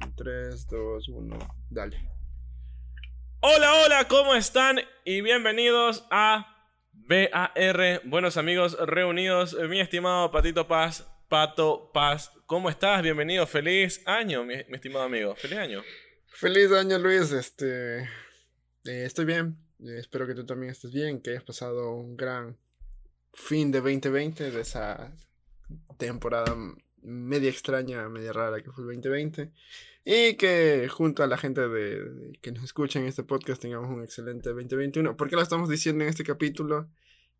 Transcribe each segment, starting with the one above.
Vamos. 3, 2, 1. Dale. Hola, hola, ¿cómo están? Y bienvenidos a BAR, buenos amigos reunidos. Mi estimado Patito Paz, Pato Paz, ¿cómo estás? Bienvenido, feliz año, mi, estimado amigo. Feliz año. Feliz año, Luis. Este. Eh, estoy bien. Eh, espero que tú también estés bien, que hayas pasado un gran fin de 2020, de esa temporada media extraña, media rara que fue el 2020. Y que junto a la gente de, que nos escucha en este podcast tengamos un excelente 2021. ¿Por qué lo estamos diciendo en este capítulo?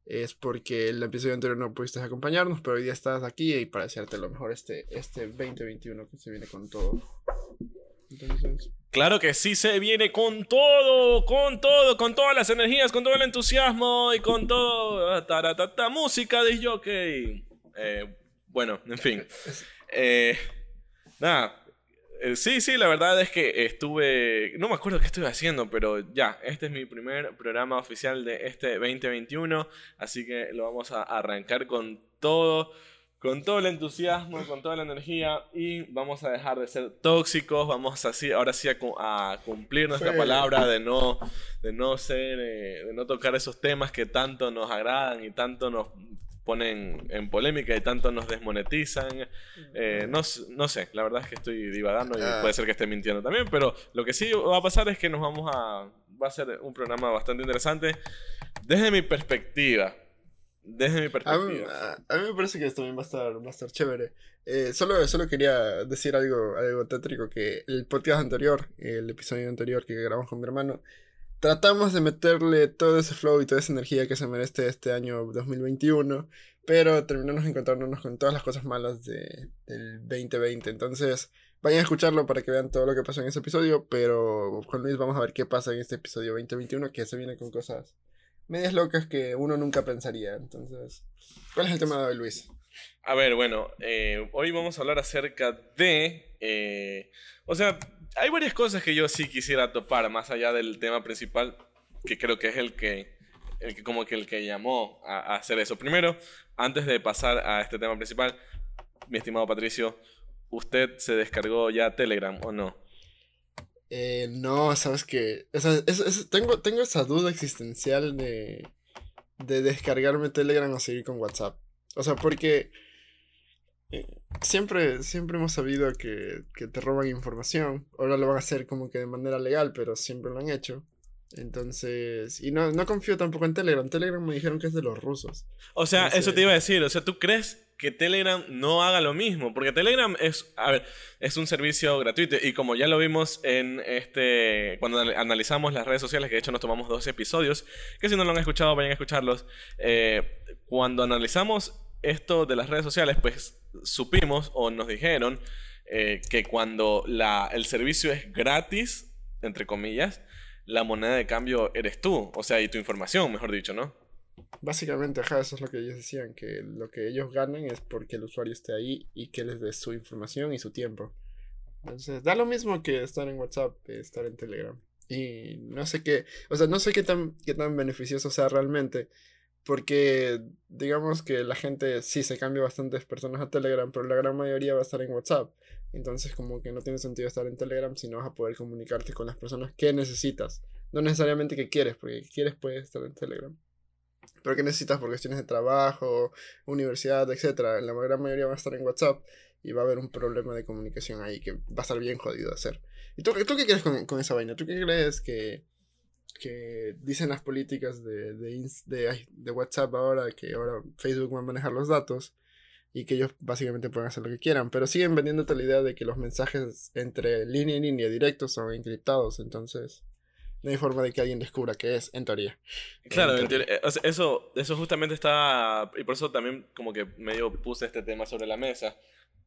Es porque el episodio anterior no pudiste acompañarnos, pero hoy día estás aquí y para desearte lo mejor este, este 2021 que se viene con todo. Claro que sí se viene con todo, con todo, con todas las energías, con todo el entusiasmo y con todo. Taratata, música de jockey. Eh, bueno, en fin. Eh, nada. Eh, sí, sí, la verdad es que estuve. No me acuerdo qué estuve haciendo, pero ya, este es mi primer programa oficial de este 2021. Así que lo vamos a arrancar con todo con todo el entusiasmo, con toda la energía y vamos a dejar de ser tóxicos, vamos así, ahora sí a, cumplir nuestra palabra de no, de no ser, eh, de no tocar esos temas que tanto nos agradan y tanto nos ponen en polémica y tanto nos desmonetizan. Eh, no, no, sé, la verdad es que estoy divagando y ah. puede ser que esté mintiendo también, pero lo que sí va a pasar es que nos vamos a... Va a ser un programa bastante interesante desde mi perspectiva. Desde mi perspectiva. A mí, me parece que esto también va a estar, va a estar chévere. Eh, solo, solo quería decir algo, algo tétrico, que el podcast anterior, el episodio anterior que grabamos con mi hermano, tratamos de meterle todo ese flow y toda esa energía que se merece este año 2021, pero terminamos encontrándonos con todas las cosas malas de, del 2020. Entonces, vayan a escucharlo para que vean todo lo que pasó en ese episodio, pero con Luis vamos a ver qué pasa en este episodio 2021, que se viene con cosas medias locas que uno nunca pensaría. Entonces, ¿cuál es el tema de hoy, Luis? A ver, bueno, eh, hoy vamos a hablar acerca de... Eh, o sea, hay varias cosas que yo sí quisiera topar, más allá del tema principal, que creo que es el que, el que como que el que llamó a, hacer eso. Primero, antes de pasar a este tema principal, mi estimado Patricio, ¿usted se descargó ya Telegram o no? Eh, no, sabes que. tengo, tengo esa duda existencial de, de descargarme Telegram o seguir con WhatsApp. O sea, porque eh, siempre, siempre hemos sabido que, que, te roban información. Ahora lo van a hacer como que de manera legal, pero siempre lo han hecho. Entonces, y no, no confío tampoco en Telegram. Telegram me dijeron que es de los rusos. O sea, eso te iba a decir. O sea, ¿tú crees que Telegram no haga lo mismo? Porque Telegram es, a ver, es un servicio gratuito y como ya lo vimos en este, cuando analizamos las redes sociales, que de hecho nos tomamos dos episodios, que si no lo han escuchado, vayan a escucharlos. Eh, cuando analizamos esto de las redes sociales, pues supimos o nos dijeron eh, que cuando la, el servicio es gratis, entre comillas, la moneda de cambio eres tú, o sea, y tu información, mejor dicho, ¿no? Básicamente, ajá, eso es lo que ellos decían, que lo que ellos ganan es porque el usuario esté ahí y que les dé su información y su tiempo. Entonces, da lo mismo que estar en WhatsApp, estar en Telegram. Y no sé qué, o sea, no sé qué tan, qué tan beneficioso sea realmente, porque digamos que la gente sí se cambia bastantes personas a Telegram, pero la gran mayoría va a estar en WhatsApp. Entonces como que no tiene sentido estar en Telegram si no vas a poder comunicarte con las personas que necesitas. No necesariamente que quieres, porque quieres puedes estar en Telegram. Pero que necesitas por cuestiones de trabajo, universidad, etc. La gran mayoría va a estar en WhatsApp y va a haber un problema de comunicación ahí que va a estar bien jodido de hacer. ¿Y tú, tú qué crees con, con esa vaina? ¿Tú qué crees que que dicen las políticas de, de, de, WhatsApp ahora, que ahora Facebook va a manejar los datos y que ellos básicamente pueden hacer lo que quieran, pero siguen vendiéndote la idea de que los mensajes entre línea y línea directos son encriptados, entonces no hay forma de que alguien descubra qué es, en teoría. Claro, eso, eso justamente está, y por eso también como que medio puse este tema sobre la mesa.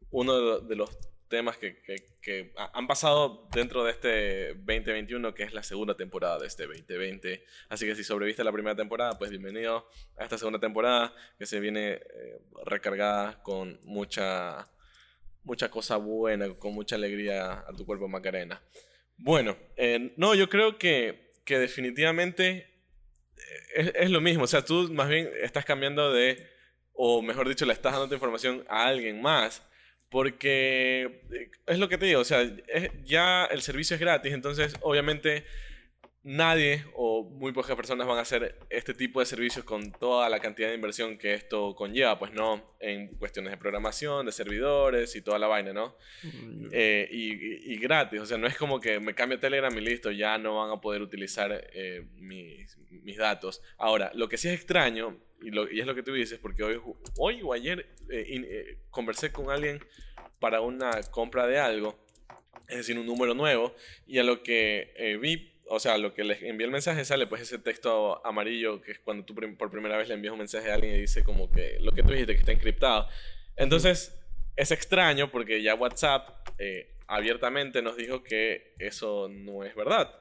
Uno de los temas que, han pasado dentro de este 2021, que es la segunda temporada de este 2020. Así que si sobreviste la primera temporada, pues bienvenido a esta segunda temporada, que se viene eh, recargada con mucha, mucha cosa buena, con mucha alegría a tu cuerpo, Macarena. Bueno, eh, no, yo creo que, que definitivamente eh, es, es, lo mismo. O sea, tú más bien estás cambiando de, o mejor dicho, le estás dando tu información a alguien más Porque eh, es lo que te digo, o sea, es- ya el servicio es gratis, entonces obviamente nadie o muy pocas personas van a hacer este tipo de servicios con toda la cantidad de inversión que esto conlleva, pues no, en cuestiones de programación, de servidores y toda la vaina, ¿no? Mm, Eh, y, gratis, o sea, no es como que me cambio Telegram y listo, ya no van a poder utilizar eh, mis, mis datos. Ahora, lo que sí es extraño, y, lo- y es lo que tú dices, porque hoy, hoy o ayer eh, in- eh, conversé con alguien para una compra de algo, es decir, un número nuevo, y a lo que eh, vi, o sea, a lo que les envié el mensaje sale pues ese texto amarillo que es cuando tú por primera vez le envías un mensaje a alguien y dice como que lo que tú dijiste que está encriptado. Entonces, es extraño porque ya WhatsApp eh, abiertamente nos dijo que eso no es verdad.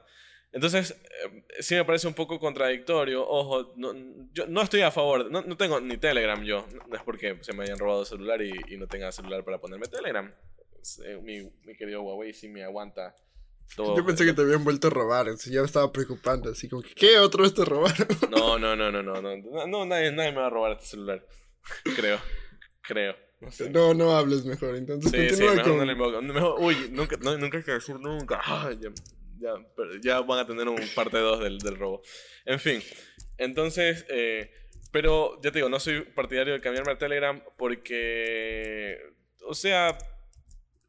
Entonces, eh, sí me parece un poco contradictorio. Ojo, no, yo no estoy a favor, no, no, tengo ni Telegram yo. No es porque se me hayan robado el celular y, y no tenga celular para ponerme Telegram. Eh, mi, mi, querido Huawei sí me aguanta. Todo. Yo pensé que te habían vuelto a robar, así ya me estaba preocupando, así como que, ¿qué otra vez te robaron? No, no, no, no, no, no, no nadie, nadie me va a robar este celular, creo, creo. No, sé. no, no hables mejor, entonces sí, continúa sí, mejor. No le, mejor, mejor, uy, nunca, no, nunca hay que decir nunca. Ay, ya ya, van a tener un parte 2 del, del robo. En fin, entonces, eh, pero ya te digo, no soy partidario de cambiarme a Telegram porque, o sea,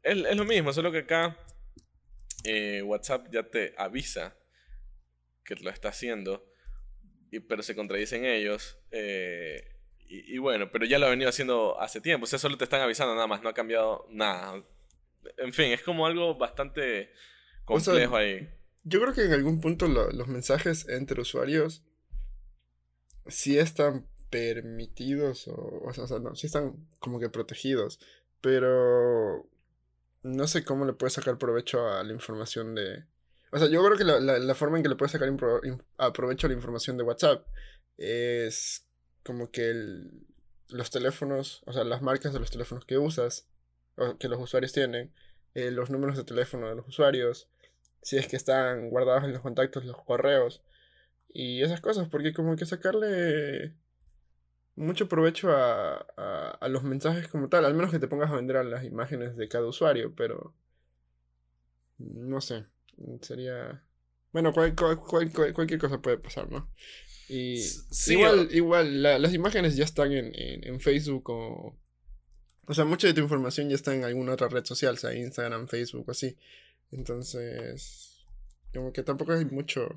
es, es lo mismo, solo que acá eh, WhatsApp ya te avisa que lo está haciendo, y, pero se contradicen ellos. eh, y, y bueno, pero ya lo ha venido haciendo hace tiempo. O sea, solo te están avisando nada más, no ha cambiado nada. En fin, es como algo bastante O sea, complejo ahí. Yo creo que en algún punto lo- los mensajes entre usuarios sí están permitidos o, o sea, o sea, no, sí están como que protegidos, pero no sé cómo le puedes sacar provecho a la información de... O sea, yo creo que la, la- la forma en que le puedes sacar impro- in- a provecho a la información de WhatsApp es como que el- los teléfonos, o sea, las marcas de los teléfonos que usas, o que los usuarios tienen, eh, los números de teléfono de los usuarios, si es que están guardados en los contactos, los correos y esas cosas, porque como que sacarle mucho provecho a, a, a los mensajes como tal, al menos que te pongas a vender a las imágenes de cada usuario, pero no sé, sería... Bueno, cual- cual- cual- cual- cualquier cosa puede pasar, ¿no? Y Sí, igual, igual, la- las imágenes ya están en, en, en Facebook o... O sea, mucha de tu información ya está en alguna otra red social, sea Instagram, Facebook, así. Entonces, como que tampoco hay mucho,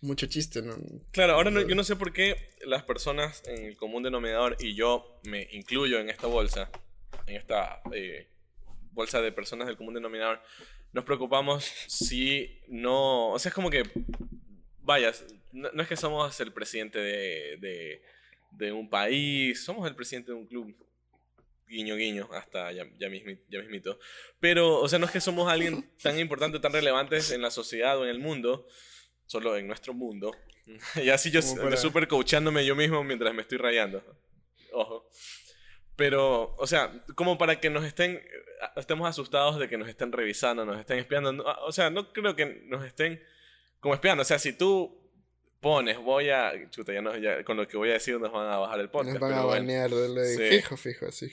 mucho chiste, ¿no? Claro, ahora no- yo no sé por qué las personas en el común denominador, y yo me incluyo en esta bolsa, en esta eh, bolsa de personas del común denominador, nos preocupamos si no... O sea, es como que, vaya, no, no es que somos el presidente de, de, de un país, somos el presidente de un club. Guiño, guiño, hasta ya, ya, mismi- ya mismito. Pero, o sea, no es que somos alguien tan importante, tan relevantes en la sociedad o en el mundo, solo en nuestro mundo. y así yo para- súper coachándome yo mismo mientras me estoy rayando. Ojo. Pero, o sea, como para que nos estén, estemos asustados de que nos estén revisando, nos estén espiando. no, o sea, no creo que nos estén como espiando. O sea, si tú pones, voy a... Chuta, ya, no, ya con lo que voy a decir nos van a bajar el podcast. Nos van a bueno. banear ley. Sí. Fijo, fijo, así.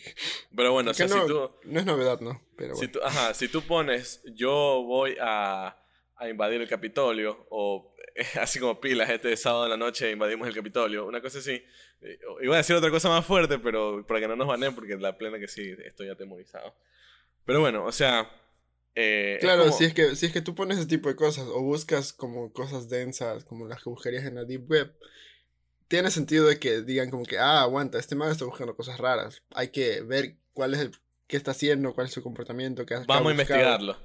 pero bueno, o sea, no, si tú... no es novedad, ¿no? Pero Si bueno. tú, ajá, si tú pones yo voy a, a invadir el Capitolio o así como pilas este sábado en la noche invadimos el Capitolio, una cosa así. Eh, Iba a decir otra cosa más fuerte, pero para que no nos baneen porque la plena que sí estoy atemorizado. Pero bueno, o sea, eh, es Claro, como- si, es que, si es que tú pones ese tipo de cosas o buscas como cosas densas, como las que buscarías en la Deep Web, tiene sentido de que digan como que, ah, aguanta, este man está buscando cosas raras. Hay que ver cuál es el, qué está haciendo, cuál es su comportamiento, qué qué vamos a investigarlo.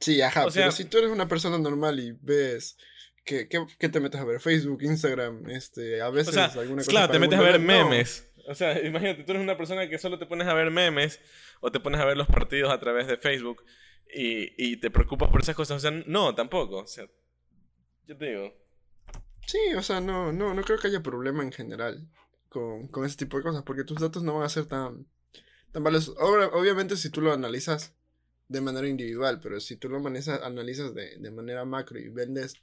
Sí, ajá, O sea- pero si tú eres una persona normal y ves que, que, que te metes a ver Facebook, Instagram, este, a O veces sea, alguna cosa claro, te metes a ver lugar, no. memes. O sea, imagínate, tú eres una persona que solo te pones a ver memes o te pones a ver los partidos a través de Facebook y, y te preocupas por esas cosas. O sea, no, tampoco. O sea, yo te digo. Sí, o sea, no, no, no creo que haya problema en general con, con ese tipo de cosas, porque tus datos no van a ser tan, tan valiosos. Obviamente si tú lo analizas de manera individual, pero si tú lo analizas, analizas de, de manera macro y vendes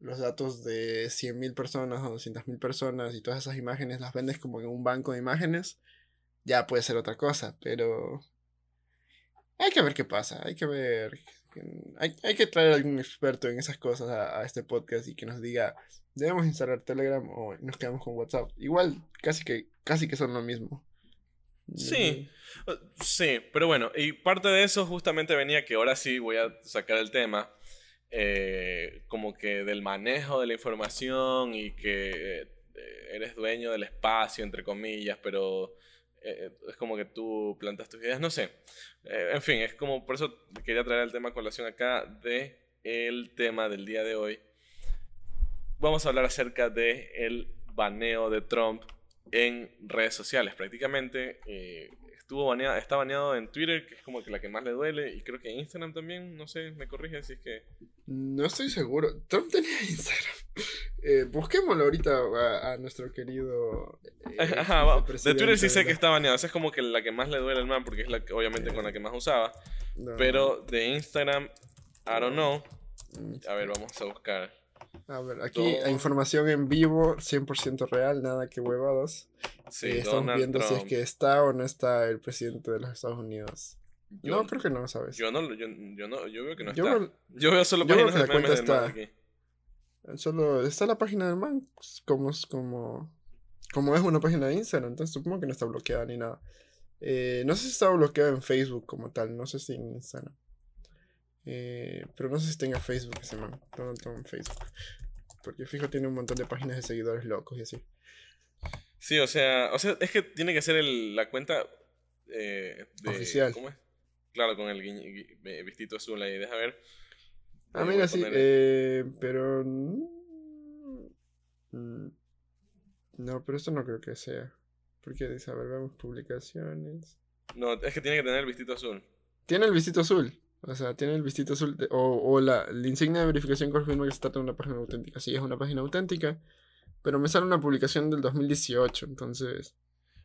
los datos de 100.000 personas o 200.000 personas y todas esas imágenes las vendes como en un banco de imágenes, ya puede ser otra cosa, pero Hay que ver qué pasa, hay que ver. Hay, hay que traer algún experto en esas cosas a, a, este podcast y que nos diga, debemos instalar Telegram o nos quedamos con WhatsApp. Igual, casi que, casi que son lo mismo. Sí, sí, pero bueno, y parte de eso justamente venía que ahora sí voy a sacar el tema, eh, como que del manejo de la información y que eh, eres dueño del espacio, entre comillas, pero eh, es como que tú plantas tus ideas, no sé. en fin, es como, por eso quería traer el tema a colación acá de el tema del día de hoy. Vamos a hablar acerca de el baneo de Trump en redes sociales. Prácticamente eh, estuvo baneado, está baneado en Twitter, que es como que la que más le duele, y creo que Instagram también, no sé, me corrige si es que... No estoy seguro. Trump tenía Instagram. Eh, busquémoslo ahorita a, nuestro querido... Eh, Ajá, de Twitter sí sé que está baneado, esa es como que la que más le duele al man, porque es la que, obviamente con la que más usaba. Pero de Instagram, I don't know. Mm, a ver, vamos a buscar. A ver, aquí hay información en vivo, 100% real, nada que huevadas. Sí, eh, estamos viendo si es que está o no está el presidente de los Estados Unidos. no, creo que no, ¿sabes? Yo no, yo, yo no, yo veo que no está. yo veo solo páginas de cuenta está, aquí. Solo está la página del man, pues, como, como, como es una página de Instagram, entonces supongo que no está bloqueada ni nada. Eh, no sé si está bloqueada en Facebook como tal, no sé si en Instagram. Eh, pero no sé si tenga Facebook ese man. Donald Trump en Facebook. Porque fijo tiene un montón de páginas de seguidores locos y así. Sí, o sea, o sea es que tiene que ser el, la cuenta eh, oficial. ¿Cómo es? Claro, con el vistito azul ahí, deja ver. Ah, mira, sí, eh, pero... Mm, no, pero esto no creo que sea. Porque dice, a ver, vemos publicaciones. No, es que tiene que tener el vistito azul. Tiene el vistito azul. O sea, tiene el vistito azul o, o la, insignia de verificación confirma que se trata de una página auténtica. Sí, es una página auténtica, pero me sale una publicación del 2018, entonces...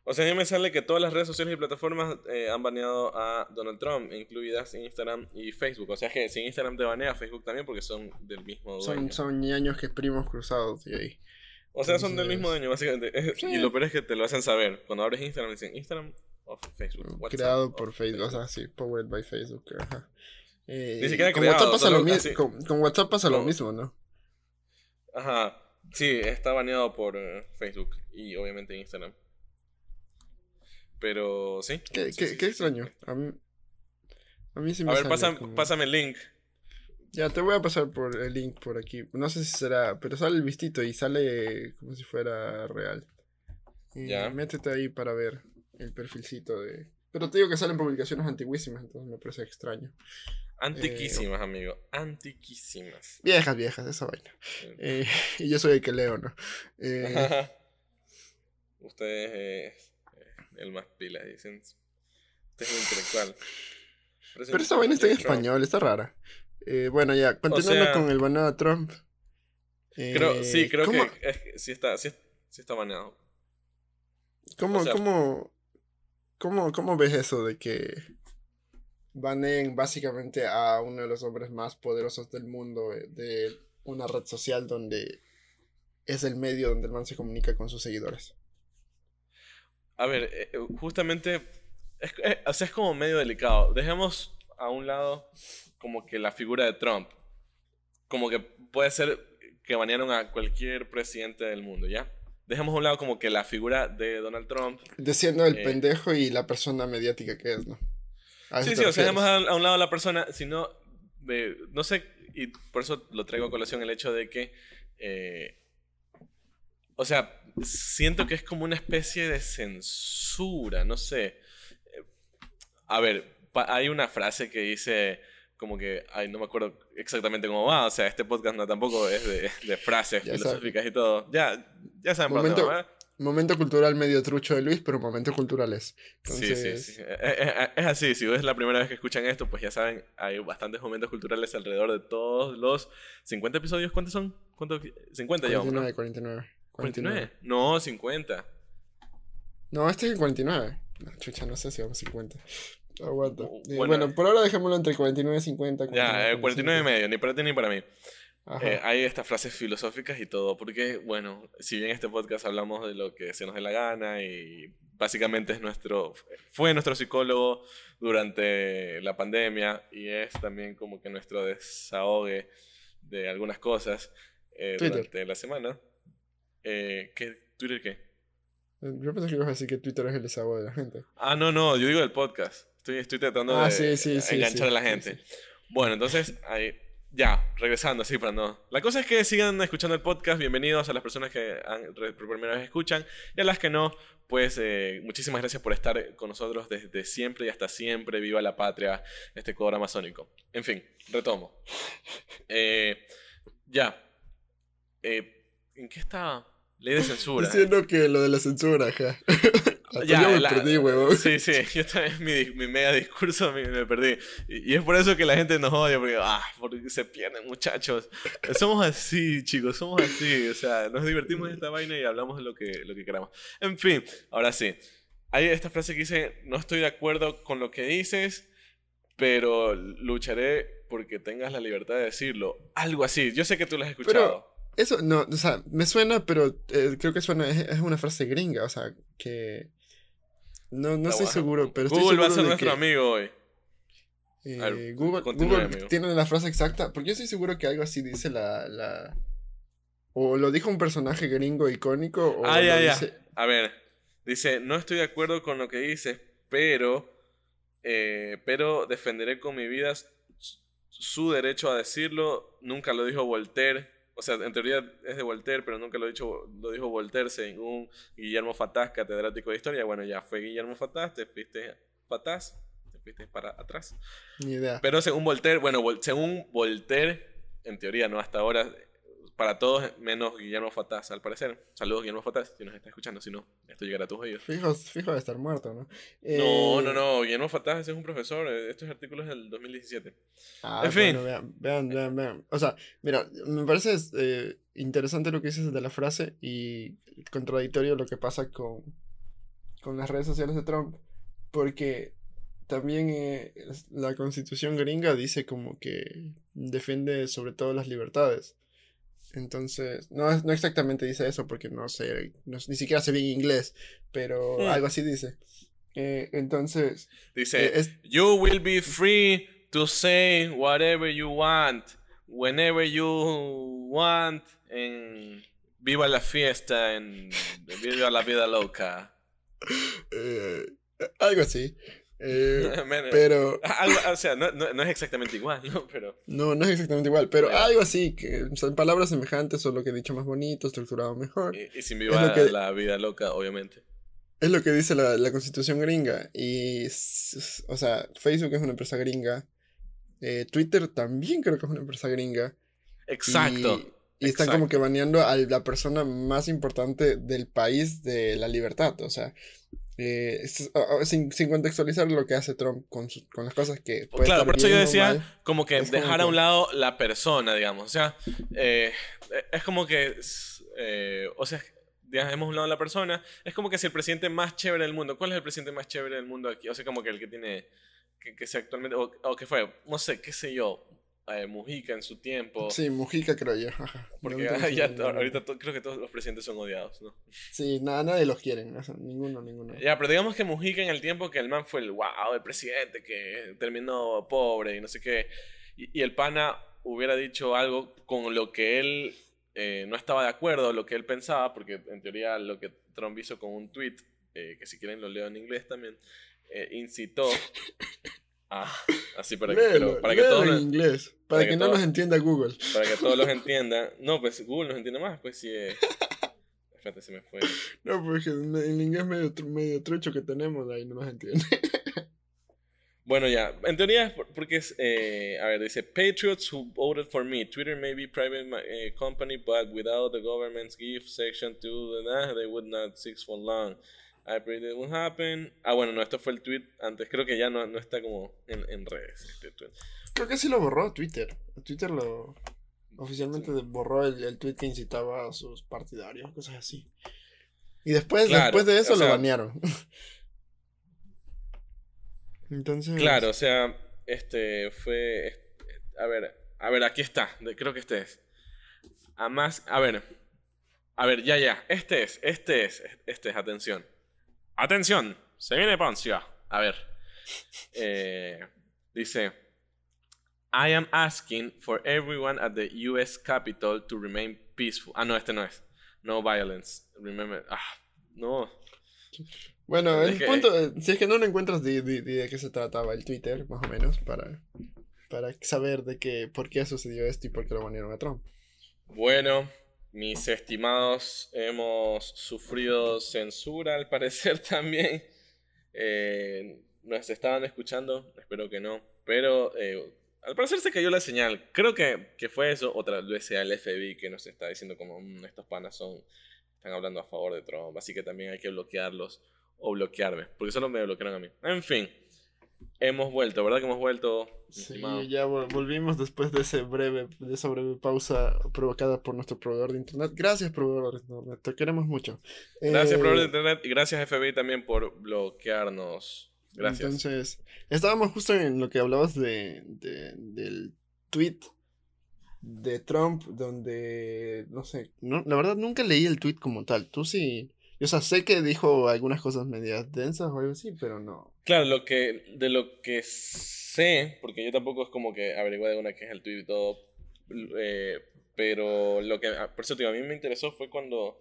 O sea, a mí me sale que todas las redes sociales y plataformas eh, han baneado a Donald Trump, incluidas Instagram y Facebook. O sea que si Instagram te banea, Facebook también, porque son del mismo dueño. Son, son ñaños que primos cruzados de ahí. O sea, son del mismo dueño, básicamente. Y lo peor es que te lo hacen saber. Cuando abres Instagram, dicen Instagram Facebook. WhatsApp, creado por Facebook, o sea, sí, powered by Facebook. Ajá. Eh, Ni siquiera con, WhatsApp pasa lo mismo, con, WhatsApp pasa lo mismo, ¿no? Ajá. Sí, está baneado por eh, Facebook y obviamente Instagram. Pero sí. Qué, qué, extraño. A mí, a mí sí me A ver, pásame el link. Ya, te voy a pasar por el link por aquí. No sé si será, pero sale el vistito y sale como si fuera real. ya. Métete ahí para ver el perfilcito de... Pero te digo que salen publicaciones antiguísimas, entonces me parece extraño. Antiquísimas, eh, amigo. Antiquísimas. Viejas, viejas, esa vaina. Eh, y yo soy el que leo, ¿no? Eh, Usted es el más pila, dicen. Usted es intelectual. Pero, esa vaina está en español, está rara. bueno, ya, continuando con el banado de Trump. Creo, sí, creo que sí, está, sí, está baneado. ¿Cómo, cómo, cómo, ¿Cómo ves eso de que baneen básicamente a uno de los hombres más poderosos del mundo eh, de una red social donde es el medio donde el man se comunica con sus seguidores. A ver, eh, eh, justamente es, es como medio delicado. Dejemos a un lado como que la figura de Trump. Como que puede ser que banearon a cualquier presidente del mundo, ¿ya? Dejemos a un lado como que la figura de Donald Trump. Diciendo el pendejo y la persona mediática que es, ¿no? Sí, sí, o sea, dejemos a, un lado la persona, sino, no sé, y por eso lo traigo a colación el hecho de que, eh, o sea, siento que es como una especie de censura, no sé. A ver, hay una frase que dice como que, ay, no me acuerdo exactamente cómo va, o sea, este podcast no tampoco es de, frases filosóficas y todo. Ya, ya saben por dónde va. Momento cultural medio trucho de Luis, pero momento cultural es. Sí, sí, sí. Eh, eh, eh, es, así, si es la primera vez que escuchan esto, pues ya saben, hay bastantes momentos culturales alrededor de todos los 50 episodios. ¿Cuántos son? ¿Cuántos? 50 ya. 49, 49, 49. No, 50. No, este es el 49. No, chucha, no sé si vamos 50. Aguanta. Bueno, por ahora dejémoslo entre 49 y 50. ya, 49 y medio, ni para ti ni para mí. Eh, hay estas frases filosóficas y todo, porque, bueno, si bien este podcast hablamos de lo que se nos dé la gana y básicamente es nuestro, fue nuestro psicólogo durante la pandemia y es también como que nuestro desahogue de algunas cosas eh, durante la semana. Eh, ¿qué, ¿Twitter qué? Yo pensé que ibas a decir que Twitter es el desahogo de la gente. Ah, no, no, yo digo el podcast. Estoy, estoy tratando Ah, de sí, sí, sí, enganchar sí, a la sí, gente. sí. Bueno, entonces, ahí, ya, regresando así para no. La cosa es que sigan escuchando el podcast. Bienvenidos a las personas que han- por primera vez escuchan. Y a las que no, pues eh, muchísimas gracias por estar con nosotros desde siempre y hasta siempre. Viva la patria, este cobra amazónico. En fin, retomo. Eh, ya. Eh, ¿En qué estaba? Ley de censura. Diciendo que lo de la censura, ajá. Hasta Ya, yo me la- perdí, huevón. Sí, sí, yo también mi, mi mega discurso me, me perdí. Y, y es por eso que la gente nos odia, porque, ah, porque se pierden, muchachos. Somos así, chicos, somos así. O sea, nos divertimos en esta vaina y hablamos lo que, lo que queramos. En fin, ahora sí. Hay esta frase que dice, no estoy de acuerdo con lo que dices, pero lucharé porque tengas la libertad de decirlo. Algo así. Yo sé que tú lo has escuchado. Eso, no, o sea, me suena, pero eh, creo que suena, es, es una frase gringa, o sea, que... No, no estoy seguro, pero estoy Google va a ser de nuestro que, amigo hoy. eh, ver, Google, Google amigo. tiene la frase exacta, porque yo estoy seguro que algo así dice la... la o lo dijo un personaje gringo icónico, o Ah, ya, ya. A ver, dice, no estoy de acuerdo con lo que dices, pero, eh, pero defenderé con mi vida su derecho a decirlo. Nunca lo dijo Voltaire. O sea, en teoría es de Voltaire, pero nunca lo, dicho, lo dijo Voltaire según Guillermo Fatás, catedrático de historia. Bueno, ya fue Guillermo Fatás, te fuiste Fatás, te fuiste para atrás. Ni idea. Pero según Voltaire, bueno, Vol- según Voltaire, en teoría, no hasta ahora, para todos, menos Guillermo Fatás, al parecer. Saludos, Guillermo Fatás, si nos está escuchando, si no, esto llegará a tus oídos. Fijo, fijo de estar muerto, ¿no? No, Eh, no, no, Guillermo Fatás ese es un profesor, eh, estos artículos del 2017. Ah, En fin. bueno, vean, vean, vean, vean. O sea, mira, me parece eh, interesante lo que dices de la frase y contradictorio lo que pasa con, con las redes sociales de Trump, porque también eh, la constitución gringa dice como que defiende sobre todo las libertades. Entonces, no, es- no exactamente dice eso porque no sé, no- ni siquiera sé bien inglés, pero Mm. algo así dice. Eh, entonces, Dice, eh, es, You will be free to say whatever you want, whenever you want, en Viva la fiesta, en Viva la vida loca. eh, algo así. Eh, pero algo- o sea, no, no- no es exactamente igual, ¿no? Pero... no, no es exactamente igual, pero algo así, que o sea, palabras semejantes, solo que dicho más bonito, estructurado mejor. Y, y sin viva lo que- la vida loca, obviamente. Es lo que dice la, la constitución gringa. Y, o sea, Facebook es una empresa gringa. eh, Twitter también creo que es una empresa gringa. Exacto. Y, y están como exacto. que baneando a la persona más importante del país de la libertad. O sea, eh, sin, sin contextualizar lo que hace Trump con, sus- con las cosas que... puede Claro, por eso yo decía mal. como que Es como dejar a un lado la persona, digamos. O sea, eh, es como que, eh, o sea, dejemos a un lado la persona. Es como que si el presidente más chévere del mundo, ¿cuál es el presidente más chévere del mundo aquí? O sea, como que el que tiene, que, que sea actualmente, o, o que fue, no sé, qué sé yo, eh, Mujica en su tiempo. Sí, Mujica creo yo. Porque No ah, ya, idea. ahorita creo que todos los presidentes son odiados, ¿no? Sí, nada, nadie los quiere. o sea, ninguno, ninguno. Ya, pero digamos que Mujica en el tiempo que el man fue el wow, el presidente que terminó pobre y no sé qué, y, y el pana hubiera dicho algo con lo que él eh, no estaba de acuerdo, lo que él pensaba, porque en teoría lo que Trump hizo con un tweet, eh, que si quieren lo leo en inglés también, incitó a, así para que, Léelo, pero para que todos en inglés. Para, para que, que no todos- los entienda Google. para que todos los entiendan. No, pues Google nos entiende más, pues sí. eh. Espérate, se me fue. No, porque en el inglés medio, medio trucho que tenemos, ahí no nos entiende. Bueno, ya. En teoría es por- porque es. eh, a ver, dice: Patriots who voted for me. Twitter may be private eh, company, but without the government's gift section to the they would not six for long. I predict it will happen. Ah, bueno, no, esto fue el tweet antes. Creo que ya no, no está como en, en redes. Este tweet. Creo que sí lo borró Twitter. Twitter lo oficialmente borró el, el tweet que incitaba a sus partidarios, cosas así. Y después, Claro, después de eso o sea- lo banearon. Entonces. Claro, o sea, este fue. este, a ver, a ver, aquí está. Creo que este es. A más. A ver. A ver, ya, ya. Este es, este es, este es, atención. Atención, se viene Poncio. A ver. Eh, dice. I am asking for everyone at the US Capitol to remain peaceful. Ah, no, este no es. No violence. Remember. Ah, no. Bueno, el punto, eh, si es que no lo encuentras, de, de, qué se trataba el Twitter, más o menos, para, para saber de qué, por qué sucedió esto y por qué lo banearon a Trump. Bueno, mis estimados, hemos sufrido censura al parecer también. Eh, nos estaban escuchando, espero que no, pero eh, al parecer se cayó la señal. Creo que, que, fue eso, otra vez sea el FBI que nos está diciendo como mm, estos panas son, están hablando a favor de Trump, así que también hay que bloquearlos o bloquearme, porque solo me bloquearon a mí. En fin, hemos vuelto, ¿verdad que hemos vuelto? Sí, ya volvimos después de, ese breve, de esa breve pausa provocada por nuestro proveedor de internet. Gracias, proveedor de internet, te queremos mucho. Gracias, proveedor de eh, internet, y gracias, FBI, también por bloquearnos. Gracias. Entonces, estábamos justo en lo que hablabas de, de del tweet de Trump, donde, no sé, no, la verdad nunca leí el tweet como tal. Tú sí o sea, sé que dijo algunas cosas medias densas o algo así, pero no. Claro, lo que, de lo que sé, porque yo tampoco es como que averigué de una que es el tweet y todo, eh, pero lo que, ah, por cierto, a mí me interesó fue cuando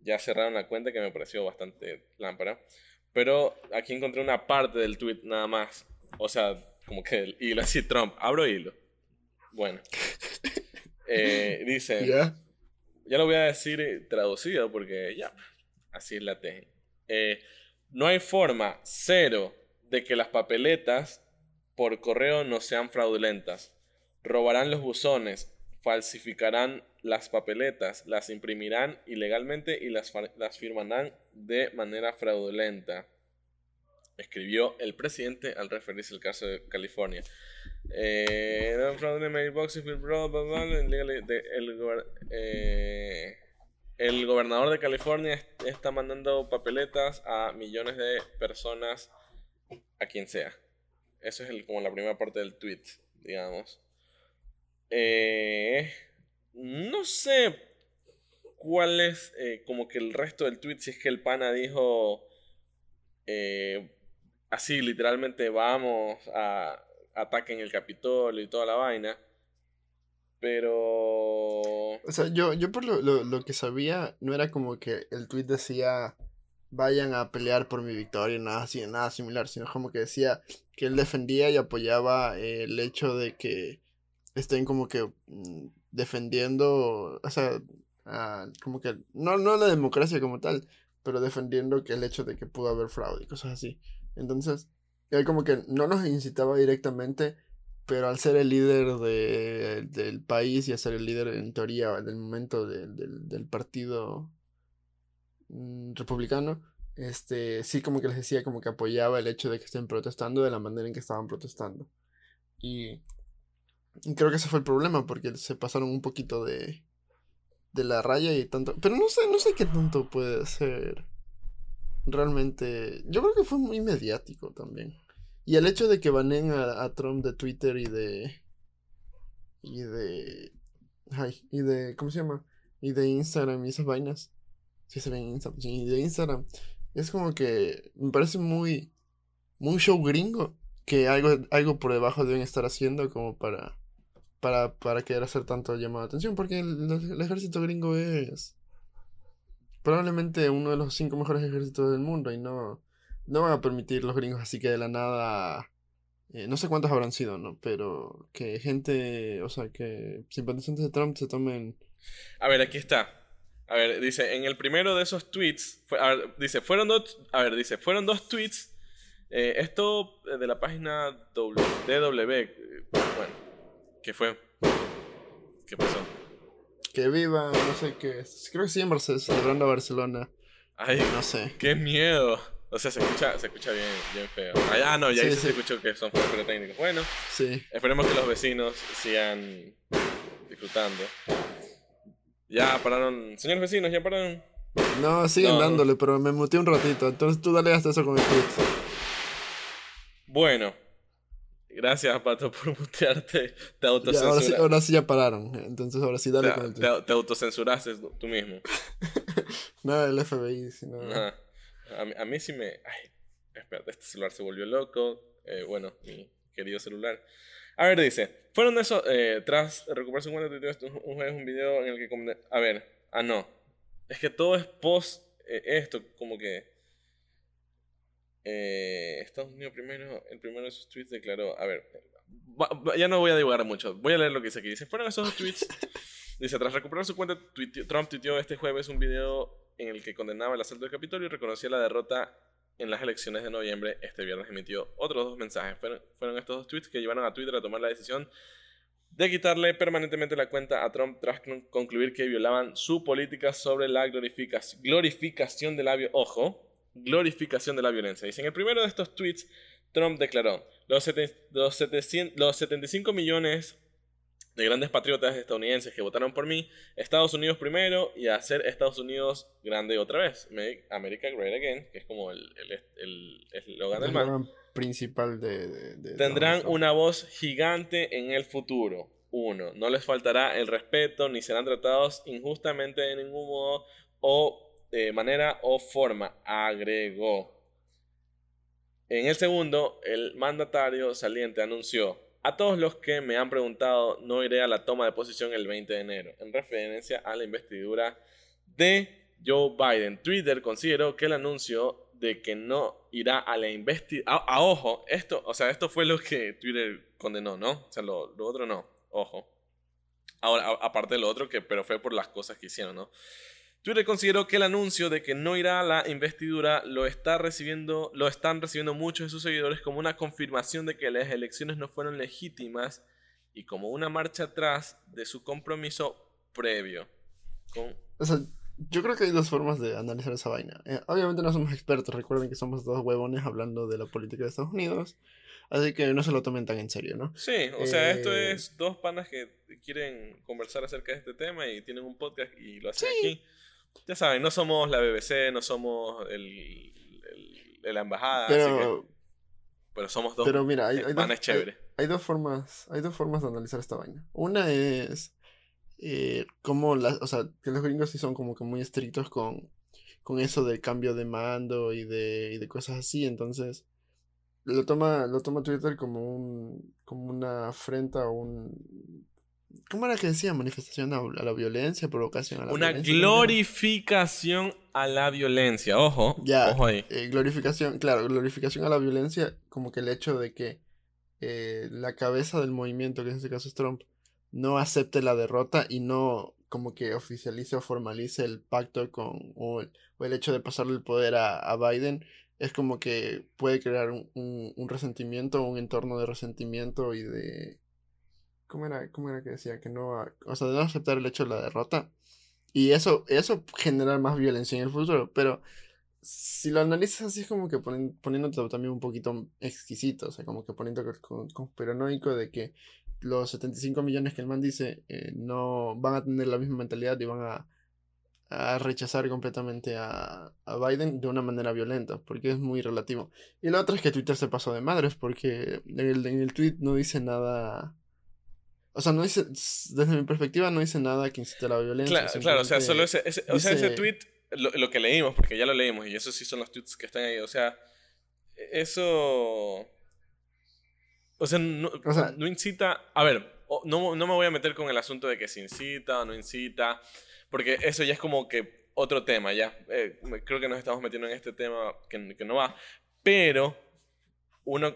ya cerraron la cuenta que me pareció bastante lámpara. Pero aquí encontré una parte del tweet nada más. O sea, como que el hilo así, Trump, abro hilo. Bueno. Eh, dice, ya lo voy a decir traducido porque ya, Así es la T. Eh, no hay forma, cero, de que las papeletas por correo no sean fraudulentas. Robarán los buzones, falsificarán las papeletas, las imprimirán ilegalmente y las, firmarán de manera fraudulenta. Escribió el presidente al referirse al caso de California. Eh, el gobernador de California está mandando papeletas a millones de personas, a quien sea. Eso es como la primera parte del tweet, digamos. Eh, no sé cuál es eh, como que el resto del tweet, si es que el pana dijo eh, así literalmente vamos a ataquen el Capitolio y toda la vaina. Pero... O sea, yo, yo por lo, lo, que sabía, no era como que el tweet decía vayan a pelear por mi victoria, nada así, nada similar, sino como que decía que él defendía y apoyaba el hecho de que estén como que mm, defendiendo, o sea, como que, no, no la democracia como tal, pero defendiendo que el hecho de que pudo haber fraude y cosas así. Entonces, él como que no nos incitaba directamente pero al ser el líder de, del país y al ser el líder en teoría del momento del partido mm, republicano, este sí como que les decía como que apoyaba el hecho de que estén protestando de la manera en que estaban protestando. Y, creo que ese fue el problema porque se pasaron un poquito de de la raya y tanto, pero no sé, no sé qué tanto puede ser realmente. Yo creo que fue muy mediático también. Y el hecho de que banen a, Trump de Twitter y de. Y de. Ay, y de. ¿Cómo se llama? Y de Instagram y esas vainas. Sí, se ven Instagram. y de Instagram. Es como que. Me parece muy. Muy show gringo. Que algo, algo por debajo deben estar haciendo como para. Para, para querer hacer tanto llamado de atención. Porque el ejército gringo es. Probablemente uno de los cinco mejores ejércitos del mundo. Y no no van a permitir los gringos así que de la nada. Eh, no sé cuántos habrán sido, ¿no? Pero que gente, o sea, que simpatizantes de Trump se tomen. A ver, aquí está. A ver, dice, en el primero de esos tweets, a ver, dice, fueron dos, a ver, dice, fueron dos tweets. Eh, esto de la página DW, bueno, ¿qué fue? ¿Qué pasó? Que viva, no sé qué, creo que sí en celebrando Barcelona. Ay, no sé. Qué miedo. O sea, se escucha, se escucha bien, bien feo. Ah, no, ya se escuchó que son fuegos técnicos. Bueno, sí. esperemos que los vecinos sigan disfrutando. Ya pararon. Señores vecinos, ya pararon. No, siguen dándole, pero me muteé un ratito. Entonces tú dale hasta eso con el tweet. Bueno. Gracias, Pato, por mutearte. Te autocensuraste. Ahora sí, ahora sí ya pararon. Entonces ahora sí dale con el tweet. Te, autocensuraste tú mismo. Nada, el FBI, sino... A, mí- a mí sí me... Ay, espérate, este celular se volvió loco. Eh, bueno, mi querido celular. A ver, dice, fueron esos, eh, tras recuperar su cuenta de Twitter, esto es un jueves, un video en el que... A ver, ah, no. Es que todo es post eh, esto, como que... eh, Estados Unidos primero, el primero de sus tweets declaró, a ver, va- va- ya no voy a divagar mucho, voy a leer lo que dice aquí. Dice, fueron esos tweets Dice, tras recuperar su cuenta, tuiteó- Trump tuiteó este jueves un video en el que condenaba el asalto del Capitolio y reconocía la derrota en las elecciones de noviembre. Este viernes emitió otros dos mensajes. Fueron, fueron estos dos tweets que llevaron a Twitter a tomar la decisión de quitarle permanentemente la cuenta a Trump tras con- concluir que violaban su política sobre la glorificación, glorificación de la. Ojo, glorificación de la violencia. Dice, en el primero de estos tweets, Trump declaró, los, los, 700 los 75 millones de grandes patriotas estadounidenses que votaron por mí, Estados Unidos primero y hacer Estados Unidos grande otra vez. Make America Great Again, que es como el el- el eslogan del El man. principal de... de- de Tendrán Trump. una voz gigante en el futuro. Uno, no les faltará el respeto ni serán tratados injustamente de ningún modo o de manera o forma, agregó. En el segundo, el mandatario saliente anunció, a todos los que me han preguntado, no iré a la toma de posición el 20 de enero, en referencia a la investidura de Joe Biden. Twitter consideró que el anuncio de que no irá a la investidura... A, ojo, esto, o sea, esto fue lo que Twitter condenó, ¿no? O sea, lo, otro no, ojo. Ahora, aparte de lo otro, que, pero fue por las cosas que hicieron, ¿no? Twitter consideró que el anuncio de que no irá a la investidura lo, está recibiendo, lo están recibiendo muchos de sus seguidores como una confirmación de que las elecciones no fueron legítimas y como una marcha atrás de su compromiso previo con O sea, yo creo que hay dos formas de analizar esa vaina. Eh, obviamente no somos expertos, recuerden que somos dos huevones hablando de la política de Estados Unidos, así que no se lo tomen tan en serio, ¿no? Sí, o sea, esto Eh, es dos panas que quieren conversar acerca de este tema y tienen un podcast y lo hacen Sí. aquí. Ya saben, no somos la BBC, no somos el, el- la embajada, así que- Pero, pero somos dos pero mira, hay, hay, dos, hay, hay dos formas, hay dos formas de analizar esta vaina. Una es eh, como las, o sea, que los gringos sí son como que muy estrictos con, con eso del cambio de mando y de, y de cosas así, entonces lo toma, lo toma Twitter como un, como una afrenta o un, ¿cómo era que decía? Manifestación a, a la violencia, provocación a la Una violencia. ¿cómo era? glorificación a la violencia. Ojo, Ya, ojo ahí. eh, glorificación, claro, glorificación a la violencia, como que el hecho de que eh, la cabeza del movimiento, que en este caso es Trump, no acepte la derrota y no como que oficialice o formalice el pacto con, o el, o el hecho de pasarle el poder a, a Biden, es como que puede crear un, un, un resentimiento, un entorno de resentimiento y de... ¿Cómo era, cómo era que decía? Que no, o sea, de no aceptar el hecho de la derrota. Y eso, eso genera más violencia en el futuro, pero si lo analizas así es como que poniéndote también un poquito exquisito, o sea, como que poniéndote con, conspiranoico de que los 75 millones que el man dice eh, no van a tener la misma mentalidad y van a, rechazar completamente a, Biden de una manera violenta, porque es muy relativo. Y la otra es que Twitter se pasó de madres, porque el, en el tweet no dice nada... O sea, no dice, desde mi perspectiva, no dice nada que incite a la violencia. Claro, claro, o sea, solo ese, ese- o sea, ese tweet, lo, lo que leímos, porque ya lo leímos, y esos sí son los tweets que están ahí, o sea, eso... O sea, no, O sea- no incita... A ver, no, no me voy a meter con el asunto de que se incita o no incita, porque eso ya es como que otro tema, ya. Eh, creo que nos estamos metiendo en este tema que, que no va, pero uno...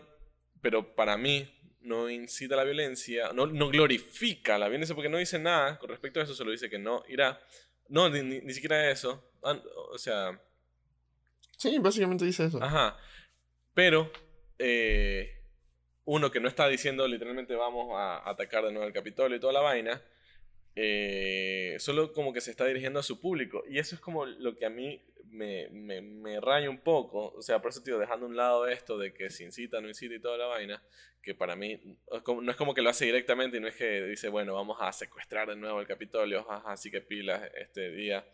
Pero para mí no incita a la violencia, no, no glorifica la violencia porque no dice nada con respecto a eso, solo dice que no irá. No, ni, ni- ni siquiera eso. Ah, O sea, Sí, básicamente dice eso. ajá. Pero, eh, uno que no está diciendo literalmente vamos a atacar de nuevo el Capitolio y toda la vaina, eh, solo como que se está dirigiendo a su público. Y eso es como lo que a mí me, me, me raya un poco. O sea, por eso, tío, dejando a un lado esto de que se incita, no incita y toda la vaina, que para mí no es como que lo hace directamente y no es que dice, bueno, vamos a secuestrar de nuevo el Capitolio, ajá, así que pilas este día.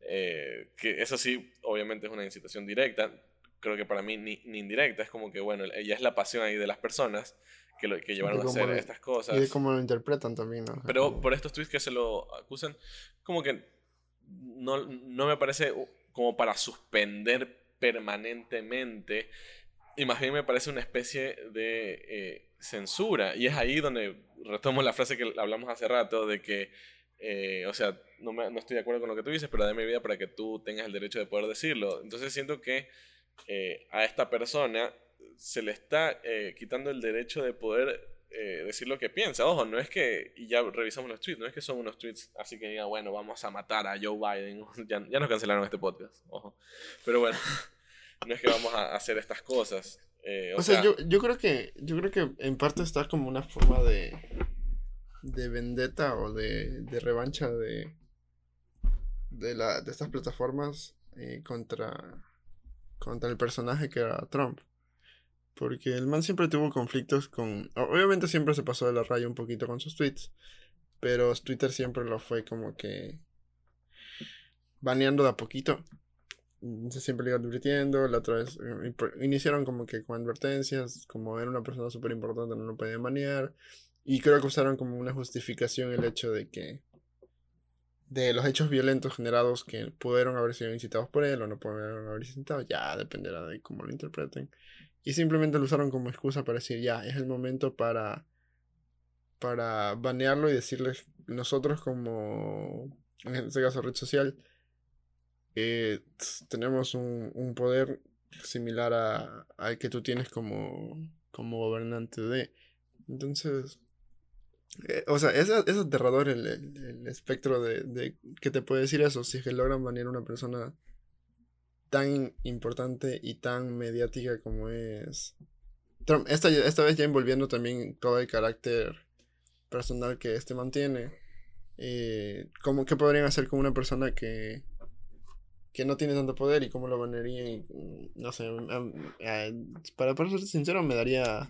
Eh, que eso sí, obviamente es una incitación directa. Creo que para mí ni, ni indirecta. Es como que, bueno, ella es la pasión ahí de las personas que, lo, que llevaron a hacer lo- estas cosas. Y de cómo lo interpretan también, ¿no? Pero por estos tweets que se lo acusan, como que no, no me parece como para suspender permanentemente. Y más bien me parece una especie de eh, censura. Y es ahí donde retomo la frase que hablamos hace rato de que, eh, o sea, no, me, no, estoy de acuerdo con lo que tú dices, pero dame vida para que tú tengas el derecho de poder decirlo. Entonces siento que eh, a esta persona se le está quitando el derecho de poder eh, decir lo que piensa. Ojo, no es que, y ya revisamos los tweets, no es que son unos tweets así que diga, bueno, vamos a matar a Joe Biden. ya, ya nos cancelaron este podcast, ojo. Pero bueno, no es que vamos a hacer estas cosas. Eh, o, sea, yo, yo, creo que, yo creo que en parte está como una forma de, de vendetta o de, de revancha de, de, la, de estas plataformas eh, contra, contra el personaje que era Trump. Porque el man siempre tuvo conflictos con... Obviamente siempre se pasó de la raya un poquito con sus tweets. Pero Twitter siempre lo fue como que... Baneando de a poquito. Se siempre le iba advirtiendo. La otra vez eh, iniciaron como que con advertencias. Como era una persona súper importante no lo podían banear. Y creo que usaron como una justificación el hecho de que... De los hechos violentos generados que pudieron haber sido incitados por él o no pudieron haber incitado. Ya dependerá de cómo lo interpreten. Y simplemente lo usaron como excusa para decir, ya, es el momento para, para banearlo y decirles, nosotros como, en este caso, red social, eh, tenemos un, un, poder similar a, al que tú tienes como, como gobernante de. Entonces, eh, o sea, es, es aterrador el, el, espectro de, de, que te puede decir eso. Si es que logran banear a una persona tan importante y tan mediática como es Trump. Esta, esta vez ya envolviendo también todo el carácter personal que este mantiene. Eh, ¿cómo, ¿Qué podrían hacer con una persona que, que no tiene tanto poder y cómo lo banearían? no sé, para, para ser sincero me daría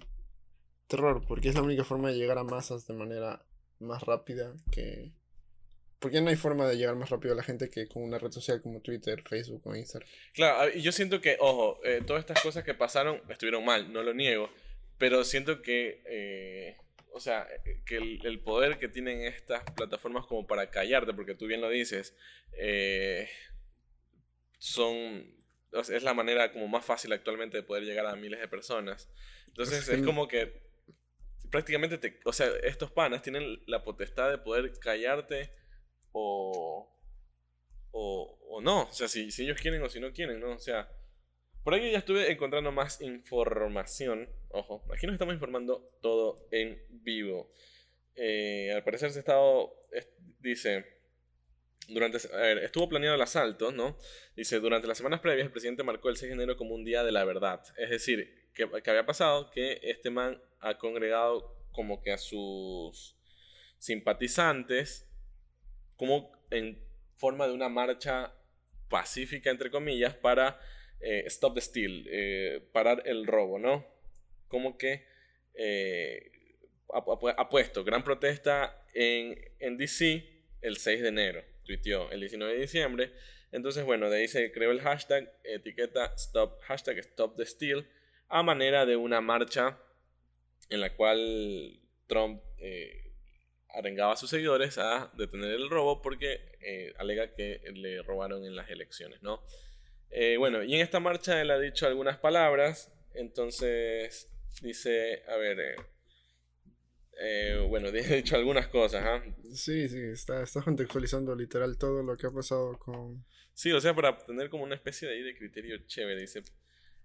terror porque es la única forma de llegar a masas de manera más rápida que, ¿Por qué no hay forma de llegar más rápido a la gente que con una red social como Twitter, Facebook o Instagram? Claro, y yo siento que, ojo, eh, todas estas cosas que pasaron estuvieron mal, no lo niego, pero siento que, eh, o sea, que el, poder que tienen estas plataformas como para callarte, porque tú bien lo dices, eh, son, es la manera como más fácil actualmente de poder llegar a miles de personas. Entonces es como que prácticamente, te, o sea, estos panas tienen la potestad de poder callarte o, o, no. O sea, si, si, ellos quieren o si no quieren, ¿no? O sea, por ahí ya estuve encontrando más información. Ojo, aquí nos estamos informando todo en vivo. Eh, al parecer se ha estado, dice, durante, a ver, estuvo planeado el asalto, ¿no? Dice, durante las semanas previas el presidente marcó el 6 de enero como un día de la verdad. Es decir, que, que había pasado que este man ha congregado como que a sus simpatizantes como en forma de una marcha pacífica, entre comillas, para eh, Stop the Steal, eh, parar el robo, ¿no? Como que eh, ha, puesto gran protesta en, en DC el 6 de enero, tuiteó el 19 de diciembre. Entonces, bueno, de ahí se creó el hashtag, etiqueta stop, hashtag Stop the Steal, a manera de una marcha en la cual Trump arengaba a sus seguidores a detener el robo porque eh, alega que le robaron en las elecciones, ¿no? Eh, bueno, y en esta marcha él ha dicho algunas palabras, entonces dice, a ver, eh, bueno, ha dicho algunas cosas, ¿ah? Sí, sí, está, está contextualizando literal todo lo que ha pasado con... Sí, o sea, para tener como una especie de, de criterio chévere, dice,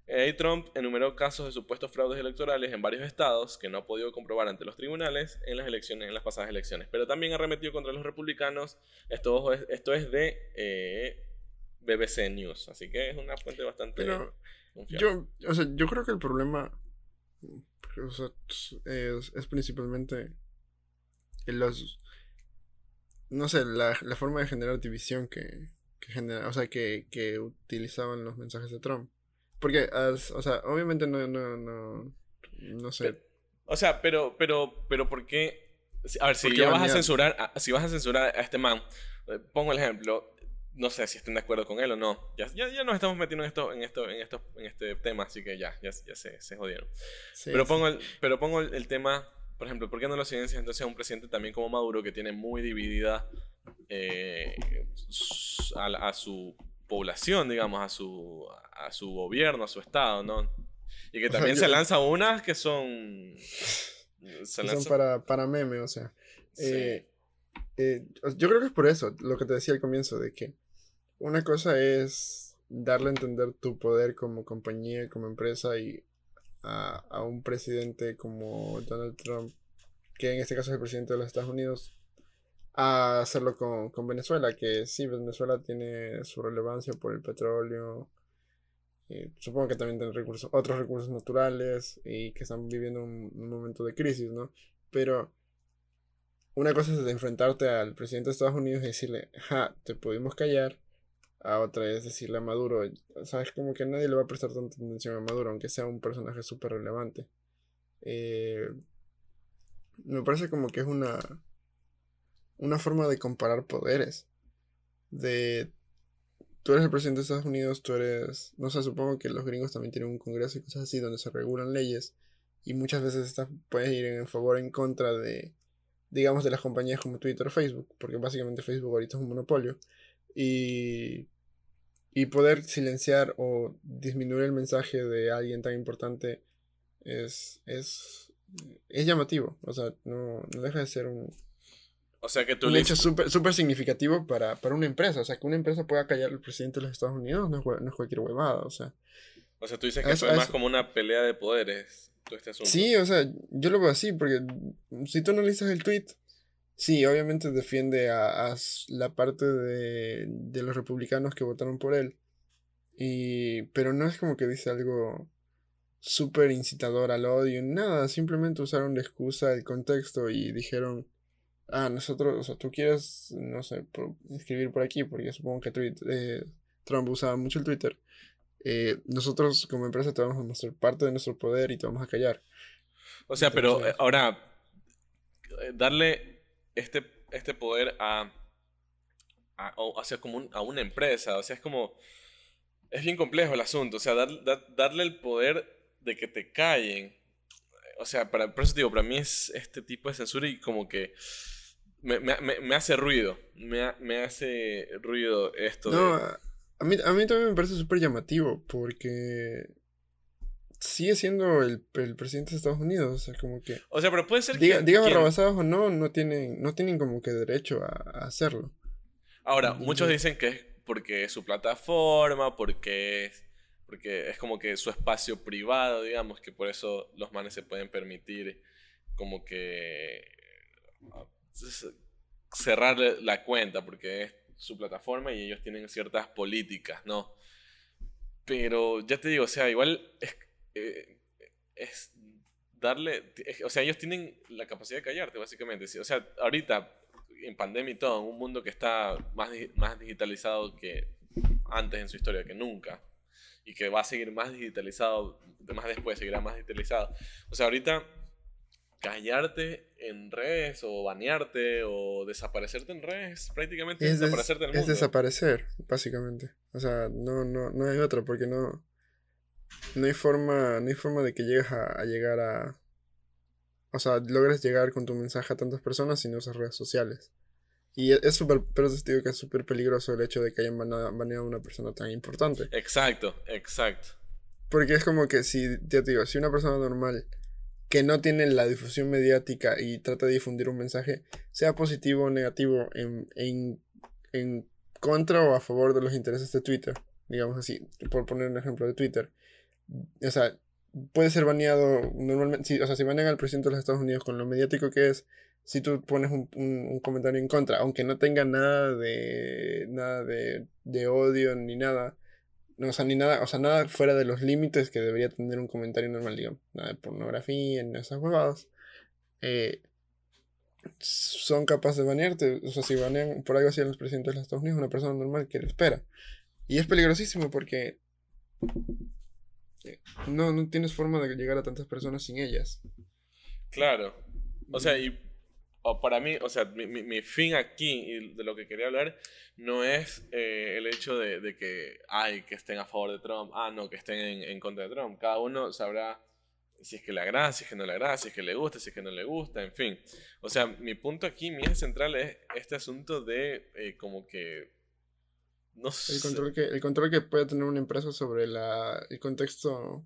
eh, Trump enumeró casos de supuestos fraudes electorales en varios estados que no ha podido comprobar ante los tribunales en las elecciones, en las pasadas elecciones. Pero también arremetió contra los republicanos. Esto, esto es de eh, BBC News, así que es una fuente bastante. yo, o sea, yo creo que el problema es, principalmente los, no sé, la, forma de generar división que, que genera, o sea, que, que utilizaban los mensajes de Trump. Porque, o sea, obviamente no, no, no, no sé. o sea, pero, pero, pero, ¿por qué? A ver, si ya vas a censurar, a, si vas a censurar a este man, eh, pongo el ejemplo, no sé si estén de acuerdo con él o no. Ya, ya, ya nos estamos metiendo en esto, en esto, en esto, en este tema, así que ya, ya, ya se, se jodieron. pero, pongo el, pero pongo el, tema, por ejemplo, ¿por qué no lo silencias entonces a un presidente también como Maduro que tiene muy dividida eh, a, a, su población, digamos, a su, a su gobierno, a su estado, ¿no? Y que también se lanza unas que son... son para, para meme, o sea. Eh, eh, yo creo que es por eso, lo que te decía al comienzo, de que una cosa es darle a entender tu poder como compañía, como empresa y a, a un presidente como Donald Trump, que en este caso es el presidente de los Estados Unidos, a hacerlo con, con, Venezuela, que sí, Venezuela tiene su relevancia por el petróleo, y supongo que también tiene recursos, otros recursos naturales y que están viviendo un, momento de crisis, ¿no? Pero una cosa es enfrentarte al presidente de Estados Unidos y decirle, ja, te pudimos callar, a otra es decirle a Maduro, sabes, como que nadie le va a prestar tanta atención a Maduro, aunque sea un personaje súper relevante. Eh, me parece como que es una una forma de comparar poderes. De tú eres el presidente de Estados Unidos, tú eres, no sé, supongo que los gringos también tienen un congreso y cosas así donde se regulan leyes y muchas veces estás, puedes ir en favor o en contra de, digamos, de las compañías como Twitter o Facebook, porque básicamente Facebook ahorita es un monopolio y, y poder silenciar o disminuir el mensaje de alguien tan importante es, es, es llamativo, o sea, no, no deja de ser un, o sea que tú Un hecho súper significativo para, para, una empresa. O sea, que una empresa pueda callar al presidente de los Estados Unidos no es, no es cualquier huevada. O sea, o sea tú dices que es, fue más como una pelea de poderes. Todo este asunto. Sí, o sea, yo lo veo así, porque si tú analizas el tweet, sí, obviamente defiende a, a la parte de, de, los republicanos que votaron por él. Y, pero no es como que dice algo súper incitador al odio, nada, simplemente usaron la excusa, el contexto y dijeron ah, nosotros, o sea, tú quieres, no sé, escribir por aquí, porque supongo que eh, Trump usaba mucho el Twitter. Eh, nosotros como empresa te vamos a mostrar parte de nuestro poder y te vamos a callar. O sea, pero eh, ahora, darle este, este poder a, a, como a una empresa, o sea, es como, es bien complejo el asunto, o sea, darle el poder de que te callen. O sea, para, por eso digo, para mí es este tipo de censura y como que me, me, me hace ruido. Me, me, hace ruido esto. No, a, mí, a mí también me parece súper llamativo porque sigue siendo el, el, presidente de Estados Unidos. O sea, como que. O sea, pero puede ser que. Dígame rebasados o no, no tienen, no tienen como que derecho a, hacerlo. Ahora, muchos dicen que es porque es su plataforma, porque es, porque es como que su espacio privado, digamos, que por eso los manes se pueden permitir como que cerrar la cuenta porque es su plataforma y ellos tienen ciertas políticas, ¿no? Pero ya te digo, o sea, igual es, eh, es darle, o sea, ellos tienen la capacidad de callarte, básicamente. O sea, ahorita, en pandemia y todo, en un mundo que está más, más digitalizado que antes en su historia, que nunca, y que va a seguir más digitalizado, más después seguirá más digitalizado. O sea, ahorita callarte en redes o banearte o desaparecerte en redes, prácticamente es desaparecerte Es desaparecer, básicamente. O sea, no, no, no hay otra porque no, no hay forma, no hay forma de que llegues a, llegar a, o sea, logres llegar con tu mensaje a tantas personas si no usas redes sociales. Y es súper, pero te digo que es súper peligroso el hecho de que hayan baneado a una persona tan importante. Exacto, exacto. Porque es como que si, te digo, si una persona normal que no tiene la difusión mediática y trata de difundir un mensaje, sea positivo o negativo, en, en, contra o a favor de los intereses de Twitter, digamos así, por poner un ejemplo de Twitter. O sea, puede ser baneado normalmente, si, o sea, si banean al presidente de los Estados Unidos con lo mediático que es, si tú pones un, un, comentario en contra, aunque no tenga nada de nada de, de odio ni nada, no, o sea, ni nada, o sea, nada fuera de los límites que debería tener un comentario normal, digamos. Nada de pornografía, ni esas huevadas. Eh, son capaces de banearte. O sea, si banean por algo así a los presidentes de los Estados Unidos, una persona normal que le espera. Y es peligrosísimo porque eh, no, no tienes forma de llegar a tantas personas sin ellas. Claro. O sea, y o para mí, o sea, mi, mi, fin aquí y de lo que quería hablar no es eh, el hecho de, de, que, ay, que estén a favor de Trump, ah, no, que estén en, en, contra de Trump. Cada uno sabrá si es que le agrada, si es que no le agrada, si es que le gusta, si es que no le gusta, en fin. O sea, mi punto aquí, mi eje central es este asunto de eh, como que No el control que el control que puede tener una empresa sobre la, el contexto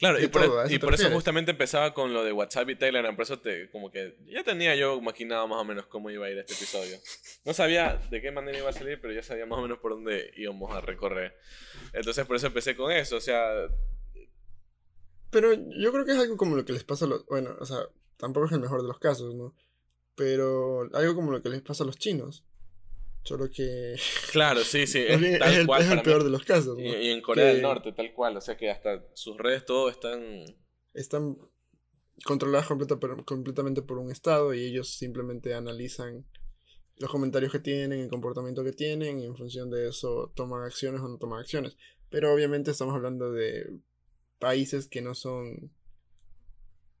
Claro, y por, e, y por eso justamente empezaba con lo de WhatsApp y Telegram, por eso te, como que ya tenía yo imaginado más o menos cómo iba a ir este episodio. No sabía de qué manera iba a salir, pero ya sabía más o menos por dónde íbamos a recorrer. Entonces por eso empecé con eso, o sea... Pero yo creo que es algo como lo que les pasa a los... Bueno, o sea, tampoco es el mejor de los casos, ¿no? Pero algo como lo que les pasa a los chinos. Solo que. Claro, sí, sí. Es, el, peor de los casos. Y, en Corea del Norte, tal cual. O sea que hasta sus redes, todo están. Están controladas completamente por un Estado y ellos simplemente analizan los comentarios que tienen, el comportamiento que tienen y en función de eso toman acciones o no toman acciones. Pero obviamente estamos hablando de países que no son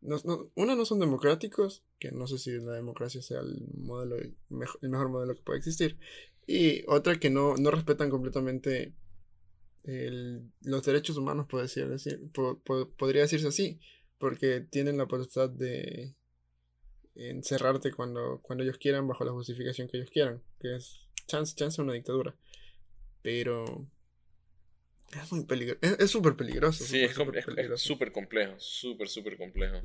no, no, uno, no son democráticos, que no sé si la democracia sea el, modelo, el mejor modelo que puede existir. Y otra, que no, no respetan completamente los derechos humanos, puede decir, podría decirse así, porque tienen la potestad de encerrarte cuando, cuando ellos quieran, bajo la justificación que ellos quieran, que es chance, chance una dictadura. Pero es muy peligroso. Es súper peligroso. Sí, es súper complejo. Súper, súper complejo.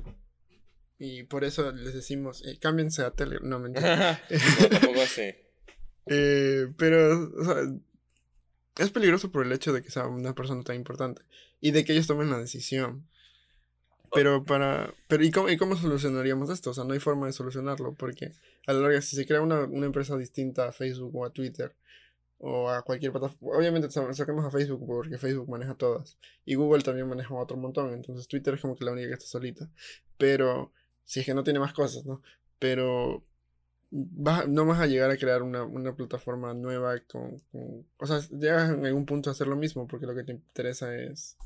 Y por eso les decimos, eh, cámbiense a Telegram. No, mentira. no, tampoco así. Eh, pero, o sea, es peligroso por el hecho de que sea una persona tan importante. Y de que ellos tomen la decisión. Pero para. Pero ¿y cómo, ¿y cómo solucionaríamos esto? O sea, no hay forma de solucionarlo. Porque a la larga, si se crea una, una empresa distinta a Facebook o a Twitter, o a cualquier plataforma. Obviamente saquemos a Facebook porque Facebook maneja todas. Y Google también maneja otro montón. Entonces Twitter es como que la única que está solita. Pero si es que no tiene más cosas, ¿no? Pero no vas a llegar a crear una, plataforma nueva con, O sea, llegas en algún punto a hacer lo mismo porque lo que te interesa es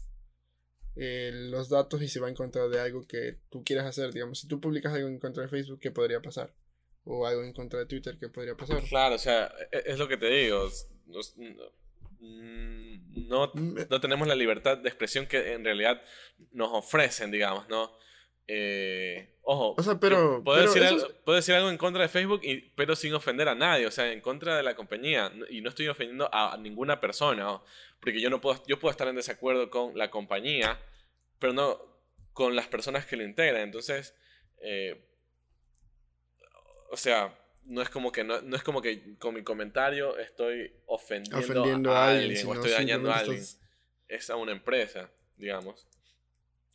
eh, los datos y se va en contra de algo que tú quieras hacer. Digamos, si tú publicas algo en contra de Facebook, ¿qué podría pasar? O algo en contra de Twitter que podría pasar. Claro, o sea, e, es lo que te digo. no, mm, no, tenemos la libertad de expresión que en realidad nos ofrecen, digamos, ¿no? Eh, ojo, o sea, pero, puedo, decir algo, decir algo, en contra de Facebook, y, pero sin ofender a nadie, o sea, en contra de la compañía. Y no estoy ofendiendo a ninguna persona, porque yo no puedo, yo puedo estar en desacuerdo con la compañía, pero no con las personas que lo integran. Entonces, eh, o sea, no es como que no, no, es como que con mi comentario estoy ofendiendo, a, alguien, o estoy dañando a alguien. Es a una empresa, digamos.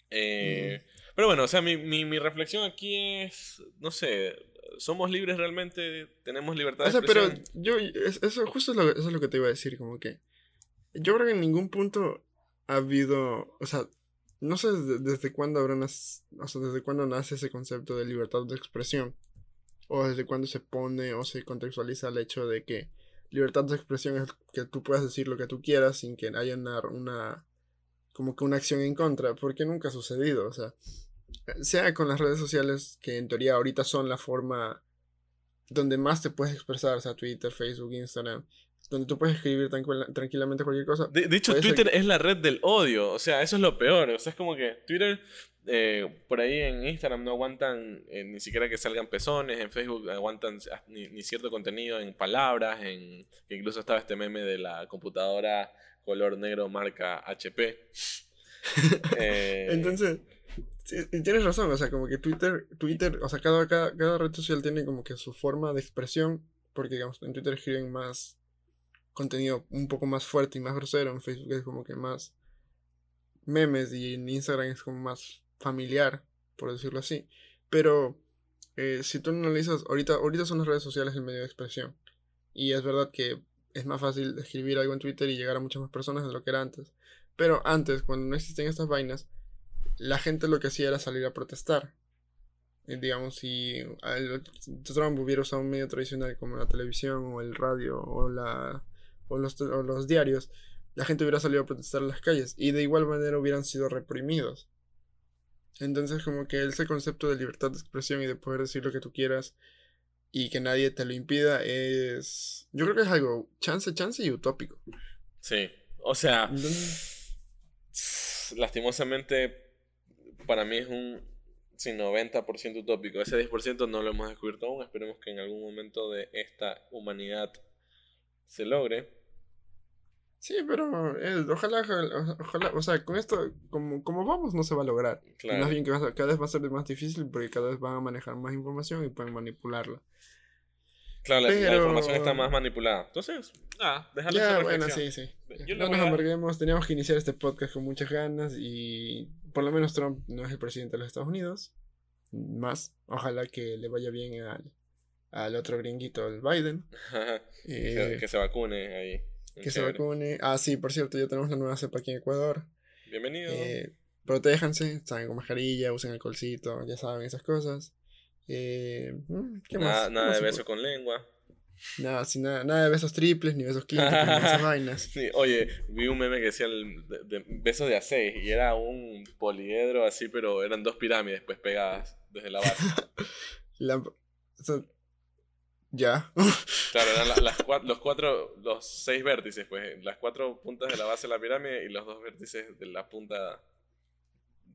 Eh, pero bueno, o sea, mi, mi, mi, reflexión aquí es, no sé, somos libres realmente, tenemos libertad de o sea, pero yo, eso justo es lo, eso es lo que te iba a decir, como que yo creo que en ningún punto ha habido, o sea, no sé desde, desde cuándo habrá, o sea, desde cuándo nace ese concepto de libertad de expresión o desde cuándo se pone o se contextualiza el hecho de que libertad de expresión es que tú puedas decir lo que tú quieras sin que haya una, como que una acción en contra, porque nunca ha sucedido, o sea, sea con las redes sociales que en teoría ahorita son la forma donde más te puedes expresar, o sea, Twitter, Facebook, Instagram, donde tú puedes escribir tranquilamente cualquier cosa. De, hecho, Twitter es la red del odio, o sea, eso es lo peor, o sea, es como que Twitter eh, por ahí en Instagram no aguantan eh, ni siquiera que salgan pezones, en Facebook aguantan ni, cierto contenido en palabras, en que incluso estaba este meme de la computadora color negro marca HP. Eh, Entonces, tienes razón, o sea, como que Twitter, Twitter, o sea, cada, cada, cada red social tiene como que su forma de expresión, porque digamos, en Twitter escriben más contenido un poco más fuerte y más grosero, en Facebook es como que más memes y en Instagram es como más familiar, por decirlo así. Pero eh, si tú analizas, ahorita, ahorita son las redes sociales el medio de expresión. Y es verdad que es más fácil escribir algo en Twitter y llegar a muchas más personas de lo que era antes. Pero antes, cuando no existían estas vainas, la gente lo que hacía era salir a protestar. Digamos, si Trump hubiera usado un medio tradicional como la televisión o el radio o, la, o, los, o los diarios, la gente hubiera salido a protestar en las calles y de igual manera hubieran sido reprimidos. Entonces como que ese concepto de libertad de expresión y de poder decir lo que tú quieras y que nadie te lo impida es... Yo creo que es algo chance, chance y utópico. Sí, o sea... Lastimosamente para mí es un sí, 90% utópico. Ese 10% no lo hemos descubierto aún. Esperemos que en algún momento de esta humanidad se logre. Sí, pero eh, ojalá, ojalá, ojalá, o sea, con esto, como, como vamos, no se va a lograr. Y Claro. Más bien que a- cada vez va a ser más difícil porque cada vez van a manejar más información y pueden manipularla. Claro, la, la Pero- información está más manipulada. Entonces, ah, dejarle Ya, esa bueno, sí, sí. Yo no nos a- amarguemos, teníamos que iniciar este podcast con muchas ganas y por lo menos Trump no es el presidente de los Estados Unidos. Más, ojalá que le vaya bien al, al otro gringuito, el Biden. que, Eh, que se vacune ahí. que se vacune. Ah, sí, por cierto, ya tenemos la nueva cepa aquí en Ecuador. Bienvenido. Eh, protéjanse, salgan con mascarilla, usen alcoholcito, ya saben, esas cosas. Eh, mm, ¿Qué nada más? nada ¿Qué de beso puede? con lengua. Nada, sin nada, nada de besos triples, ni besos quíntuple, ni esas vainas. Sí, oye, vi un meme que decía el de, de- besos de A6 y era un poliedro así, pero eran dos pirámides pues pegadas desde la base. La- o sea, ya. Claro, eran la- las los cuatro, los seis vértices, pues, las cuatro puntas de la base de la pirámide y los dos vértices de la punta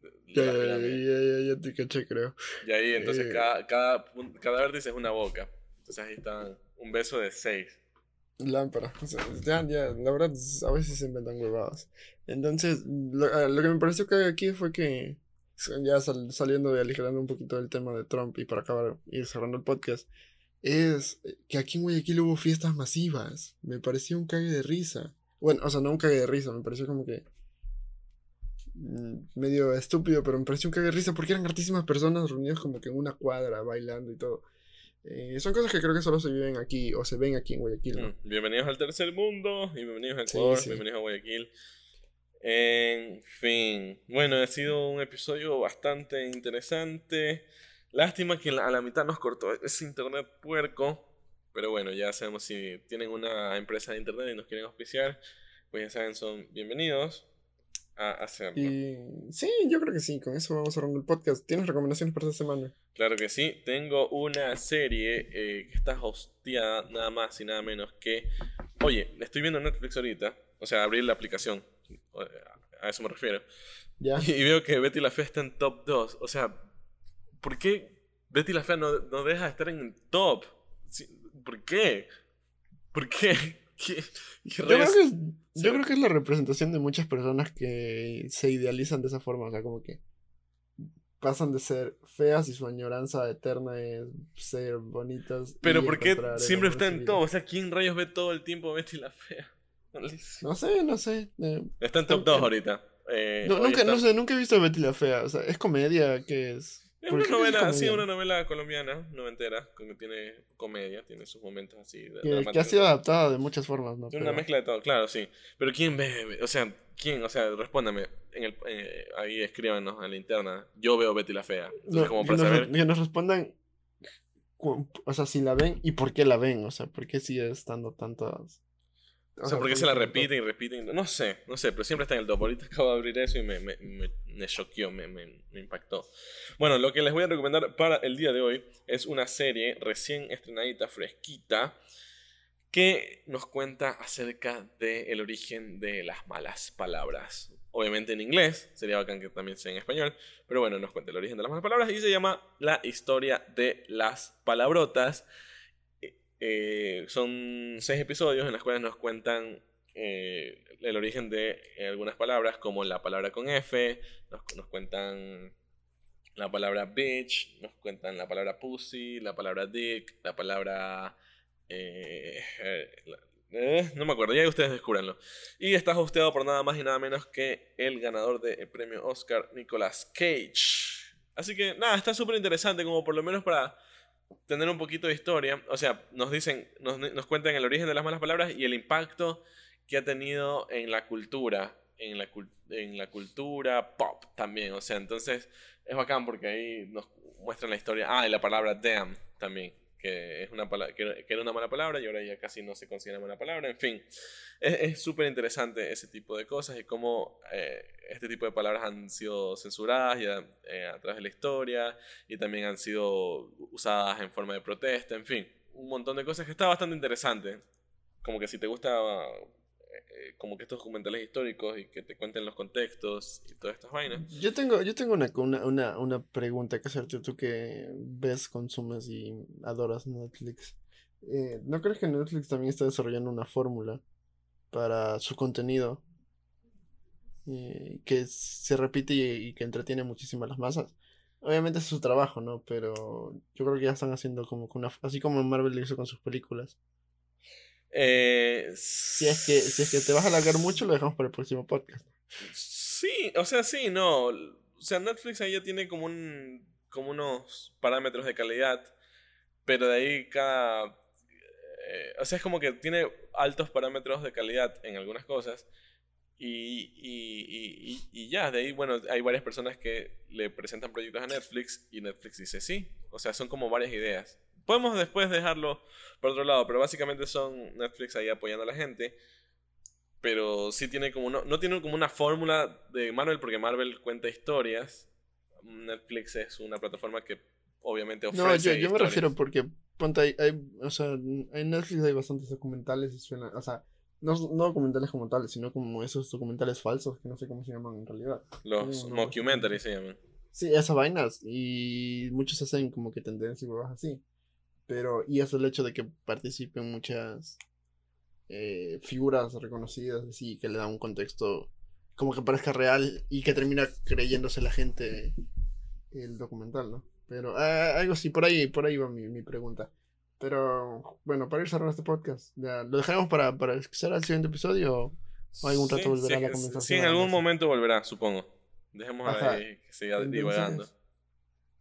de, ya, la ya, pirámide. ya, ya, ya te caché, creo. Y ahí, entonces, Eh. cada, cada, cada vértice es una boca. Entonces ahí está un beso de seis. Lámpara. O sea, ya, ya, la verdad, a veces se inventan huevadas. Entonces, lo, ah, lo que me pareció que aquí fue que, ya sal- saliendo y aligerando un poquito del tema de Trump y para acabar, ir cerrando el podcast, es que aquí en Guayaquil hubo fiestas masivas. Me pareció un cague de risa. Bueno, o sea, no un cague de risa, me pareció como que mm, medio estúpido, pero me pareció un cague de risa porque eran hartísimas personas reunidas como que en una cuadra bailando y todo. Eh, son cosas que creo que solo se viven aquí o se ven aquí en Guayaquil, ¿no? Mm, Bienvenidos al tercer mundo y bienvenidos a Sí, Ecuador, sí. bienvenidos a Guayaquil. En fin, bueno, ha sido un episodio bastante interesante. Lástima que a la mitad nos cortó ese internet puerco. Pero bueno, ya sabemos si tienen una empresa de internet y nos quieren auspiciar, pues ya saben, son bienvenidos a hacerlo. Y sí, yo creo que sí, con eso vamos cerrando el podcast. ¿Tienes recomendaciones para esta semana? Claro que sí, tengo una serie eh, que está hosteada nada más y nada menos que... Oye, estoy viendo Netflix ahorita, o sea, abrir la aplicación, a eso me refiero, Ya. y veo que Betty la Fea está en top 2, o sea, ¿por qué Betty la Fea no, no deja de estar en el top? ¿Por qué? ¿Por qué? ¿Qué, qué Yo creo, que es, yo Sí. creo que es la representación de muchas personas que se idealizan de esa forma, o sea, como que pasan de ser feas y su añoranza eterna es ser bonitas. Pero ¿por qué siempre está en top? O sea, ¿quién rayos ve todo el tiempo Betty la Fea? No sé, no sé. eh, Está en top 2 ahorita. Eh, no, nunca, está- no sé, nunca he visto Betty la Fea. O sea, es comedia, ¿qué es? Es ¿Por una novela, sí, comedia? una novela colombiana, noventera, que tiene comedia, tiene sus momentos así. de- Que, que ha sido adaptada de muchas formas, ¿no? Tiene una mezcla de todo, claro, sí. Pero ¿quién ve? O sea, ¿quién? O sea, respóndame. En el, eh, ahí escríbanos en la interna. Yo veo Betty la Fea. Entonces, No, como para nos, saber. que nos respondan, o sea, si la ven y por qué la ven, o sea, por qué sigue estando tantas... O sea, ¿por qué se la repiten y repiten? No sé, no sé, pero siempre está en el top. Ahorita acabo de abrir eso y me, me, me, me choqueó, me, me, me impactó. Bueno, lo que les voy a recomendar para el día de hoy es una serie recién estrenadita, fresquita, que nos cuenta acerca del origen de las malas palabras. Obviamente en inglés, sería bacán que también sea en español, pero bueno, nos cuenta el origen de las malas palabras y se llama La historia de las palabrotas. Eh, son seis episodios en los cuales nos cuentan eh, el origen de eh, algunas palabras, como la palabra con F, nos, cuentan la palabra bitch, nos cuentan la palabra pussy, la palabra dick, la palabra... eh, eh, no me acuerdo, ya ustedes descúbranlo. Y está hosteado por nada más y nada menos que el ganador del premio Oscar, Nicolas Cage. Así que nada, está súper interesante, como por lo menos para tener un poquito de historia. O sea, nos dicen, nos, nos cuentan el origen de las malas palabras y el impacto que ha tenido en la cultura. En la, en la cultura pop también. O sea, entonces es bacán porque ahí nos muestran la historia. Ah, y la palabra damn también. Que, es una que, era- una mala palabra y ahora ya casi no se considera mala palabra. En fin, es súper interesante ese tipo de cosas y cómo eh, este tipo de palabras han sido censuradas ya, eh, a través de la historia y también han sido usadas en forma de protesta, en fin, un montón de cosas que está bastante interesante. Como que si te gusta eh, como que estos documentales históricos y que te cuenten los contextos y todas estas vainas. Yo tengo, yo tengo una, una, una, pregunta que hacerte tú que ves, consumes y adoras Netflix. Eh, ¿No crees que Netflix también está desarrollando una fórmula para su contenido eh, que se repite y, que entretiene muchísimo a las masas. Obviamente es su trabajo, ¿no? Pero yo creo que ya están haciendo como una... Así como Marvel lo hizo con sus películas. Eh, si, es que, si es que te vas a alargar mucho, lo dejamos para el próximo podcast. Sí, o sea, sí, no. O sea, Netflix ahí ya tiene como un como unos parámetros de calidad, pero de ahí cada... Eh, o sea, es como que tiene altos parámetros de calidad en algunas cosas, y, y, y, ya, de ahí, bueno, hay varias personas que le presentan proyectos a Netflix y Netflix dice sí. O sea, son como varias ideas. Podemos después dejarlo por otro lado, pero básicamente son Netflix ahí apoyando a la gente. Pero sí tiene como, no, no tiene como una fórmula de Marvel porque Marvel cuenta historias. Netflix es una plataforma que obviamente ofrece. No, yo, yo me refiero porque, ponte, hay, hay, o sea, en Netflix hay bastantes documentales y suena, o sea, no, no documentales como tales, sino como esos documentales falsos, que no sé cómo se llaman en realidad. Los mockumentaries se llaman. Sí, esas vainas. Y muchos hacen como que tendencia y así. Pero, y es el hecho de que participen muchas eh, figuras reconocidas, así, que le dan un contexto como que parezca real y que termina creyéndose la gente el documental, ¿no? Pero ah, algo así, por ahí, por ahí va mi, mi pregunta. Pero bueno, para ir cerrando este podcast, ¿lo dejaremos para, para escuchar al siguiente episodio o, algún rato volverá a la conversación? Sí, en algún momento volverá, supongo. Dejemos ahí que siga divagando.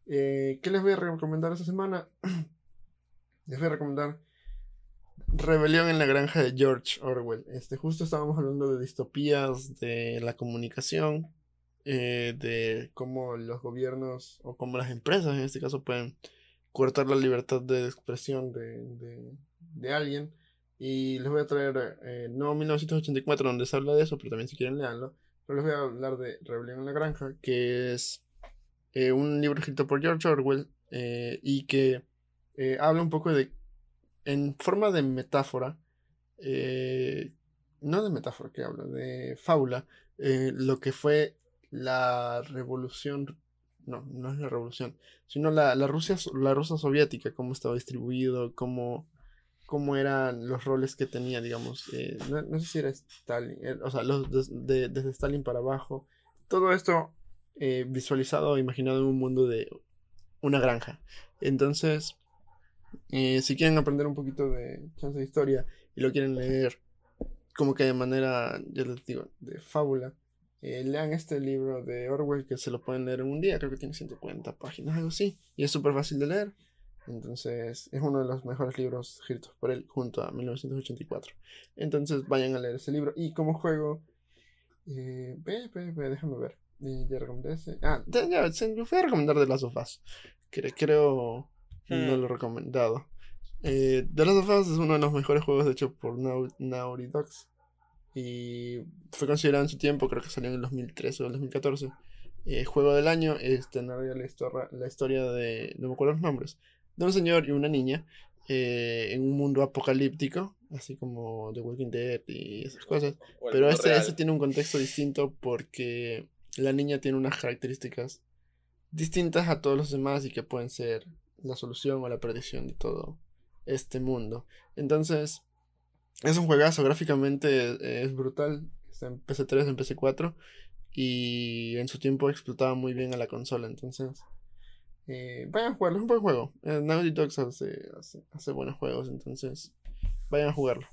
Eh, ¿Qué les voy a recomendar esta semana? les voy a recomendar Rebelión en la granja de George Orwell. Este, justo estábamos hablando de distopías, de la comunicación, eh, de cómo los gobiernos o cómo las empresas en este caso pueden cortar la libertad de expresión de, de, alguien. Y les voy a traer, eh, no 1984, donde se habla de eso, pero también si quieren leanlo. Pero les voy a hablar de Rebelión en la Granja, que es eh, un libro escrito por George Orwell eh, y que habla un poco de, en forma de metáfora, no de metáfora que habla, de fábula, lo que fue la revolución no, no es la revolución, sino la, la Rusia, la Rusia soviética, cómo estaba distribuido, cómo, cómo eran los roles que tenía, digamos, eh, no, sé si era Stalin, eh, o sea, los desde Stalin para abajo, todo esto eh, visualizado, imaginado en un mundo de una granja. Entonces, si quieren aprender un poquito de chance de historia y lo quieren leer como que de manera, ya les digo, de fábula, eh, lean este libro de Orwell que se lo pueden leer en un día, creo que tiene 140 páginas, algo así, y es súper fácil de leer. Entonces es uno de los mejores libros escritos por él junto a 1984. Entonces vayan a leer ese libro. Y como juego, eh, ve, ve, ve, déjame ver. ya recomendé ese. Ah, ya, ya, fui a recomendar The Last of Us. creo no lo he recomendado. Eh, The Last of Us es uno de los mejores juegos hecho por Naughty Dogs. Y fue considerado en su tiempo, creo que salió en el 2013 o el 2014. Eh, juego del año, este narra la historia, la historia de, no me acuerdo los nombres, de un señor y una niña eh, en un mundo apocalíptico, así como The Walking Dead y esas cosas. Pero este, este tiene un contexto distinto porque la niña tiene unas características distintas a todos los demás y que pueden ser la solución o la perdición de todo este mundo. Entonces, es un juegazo, gráficamente es brutal. Está en PC3, en PC4. Y en su tiempo explotaba muy bien a la consola. Entonces, eh, vayan a jugarlo, es un buen juego. Eh, Naughty Dogs hace, hace, buenos juegos, entonces vayan a jugarlo.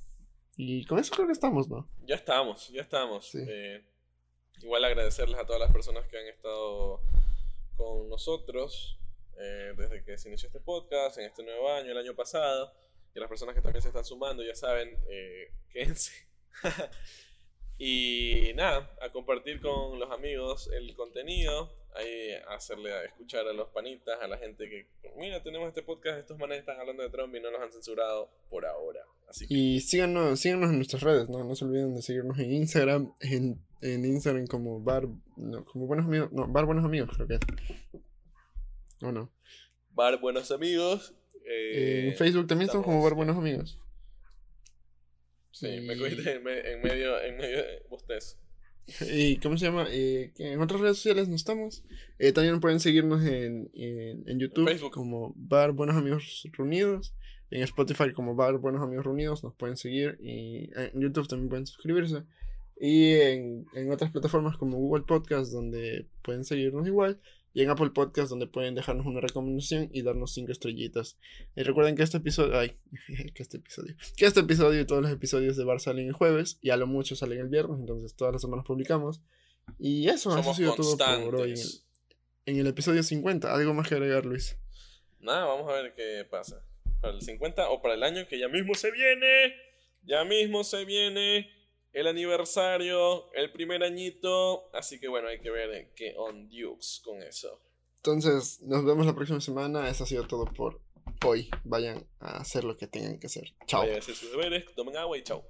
Y con eso creo que estamos, ¿no? Ya estamos, ya estamos. Eh, igual agradecerles a todas las personas que han estado con nosotros desde que se inició este podcast, en este nuevo año, el año pasado. Y las personas que también se están sumando, ya saben, eh, quédense. y nada, a compartir con los amigos el contenido, ahí hacerle a escuchar a los panitas, a la gente que, mira, tenemos este podcast, estos manes están hablando de Trump y no nos han censurado por ahora. Así Y síganos, síganos en nuestras redes, ¿no? No se olviden de seguirnos en Instagram, en, en Instagram como Bar, no, como Buenos Amigos, no, Bar Buenos Amigos creo que es. ¿O no? Bar Buenos Amigos en eh, Facebook también son como ver buenos amigos. Sí, me cogiste en, medio, en medio de ustedes. ¿Y cómo se llama? Eh, en otras redes sociales no estamos. Eh, también pueden seguirnos en, en, YouTube como Bar Buenos Amigos Reunidos. En Spotify como Bar Buenos Amigos Reunidos nos pueden seguir y en YouTube también pueden suscribirse. Y en, en otras plataformas como Google Podcast donde pueden seguirnos igual. Y en Apple Podcast donde pueden dejarnos una recomendación y darnos cinco estrellitas. Y recuerden que este episodio... Ay, que este episodio... Que este episodio y todos los episodios de Bar salen el jueves. Y a lo mucho salen el viernes. Entonces todas las semanas publicamos. Y eso, eso ha sido todo por hoy en el, en el episodio 50. ¿Algo más que agregar, Luis? Nada, vamos a ver qué pasa. Para el 50 o para el año que ya mismo se viene. Ya mismo se viene el aniversario, el primer añito. Así que bueno, hay que ver qué on Dukes con eso. Entonces, nos vemos la próxima semana. Eso ha sido todo por hoy. Vayan a hacer lo que tengan que hacer. Chao. Vayan a hacer sus deberes, tomen agua y chao.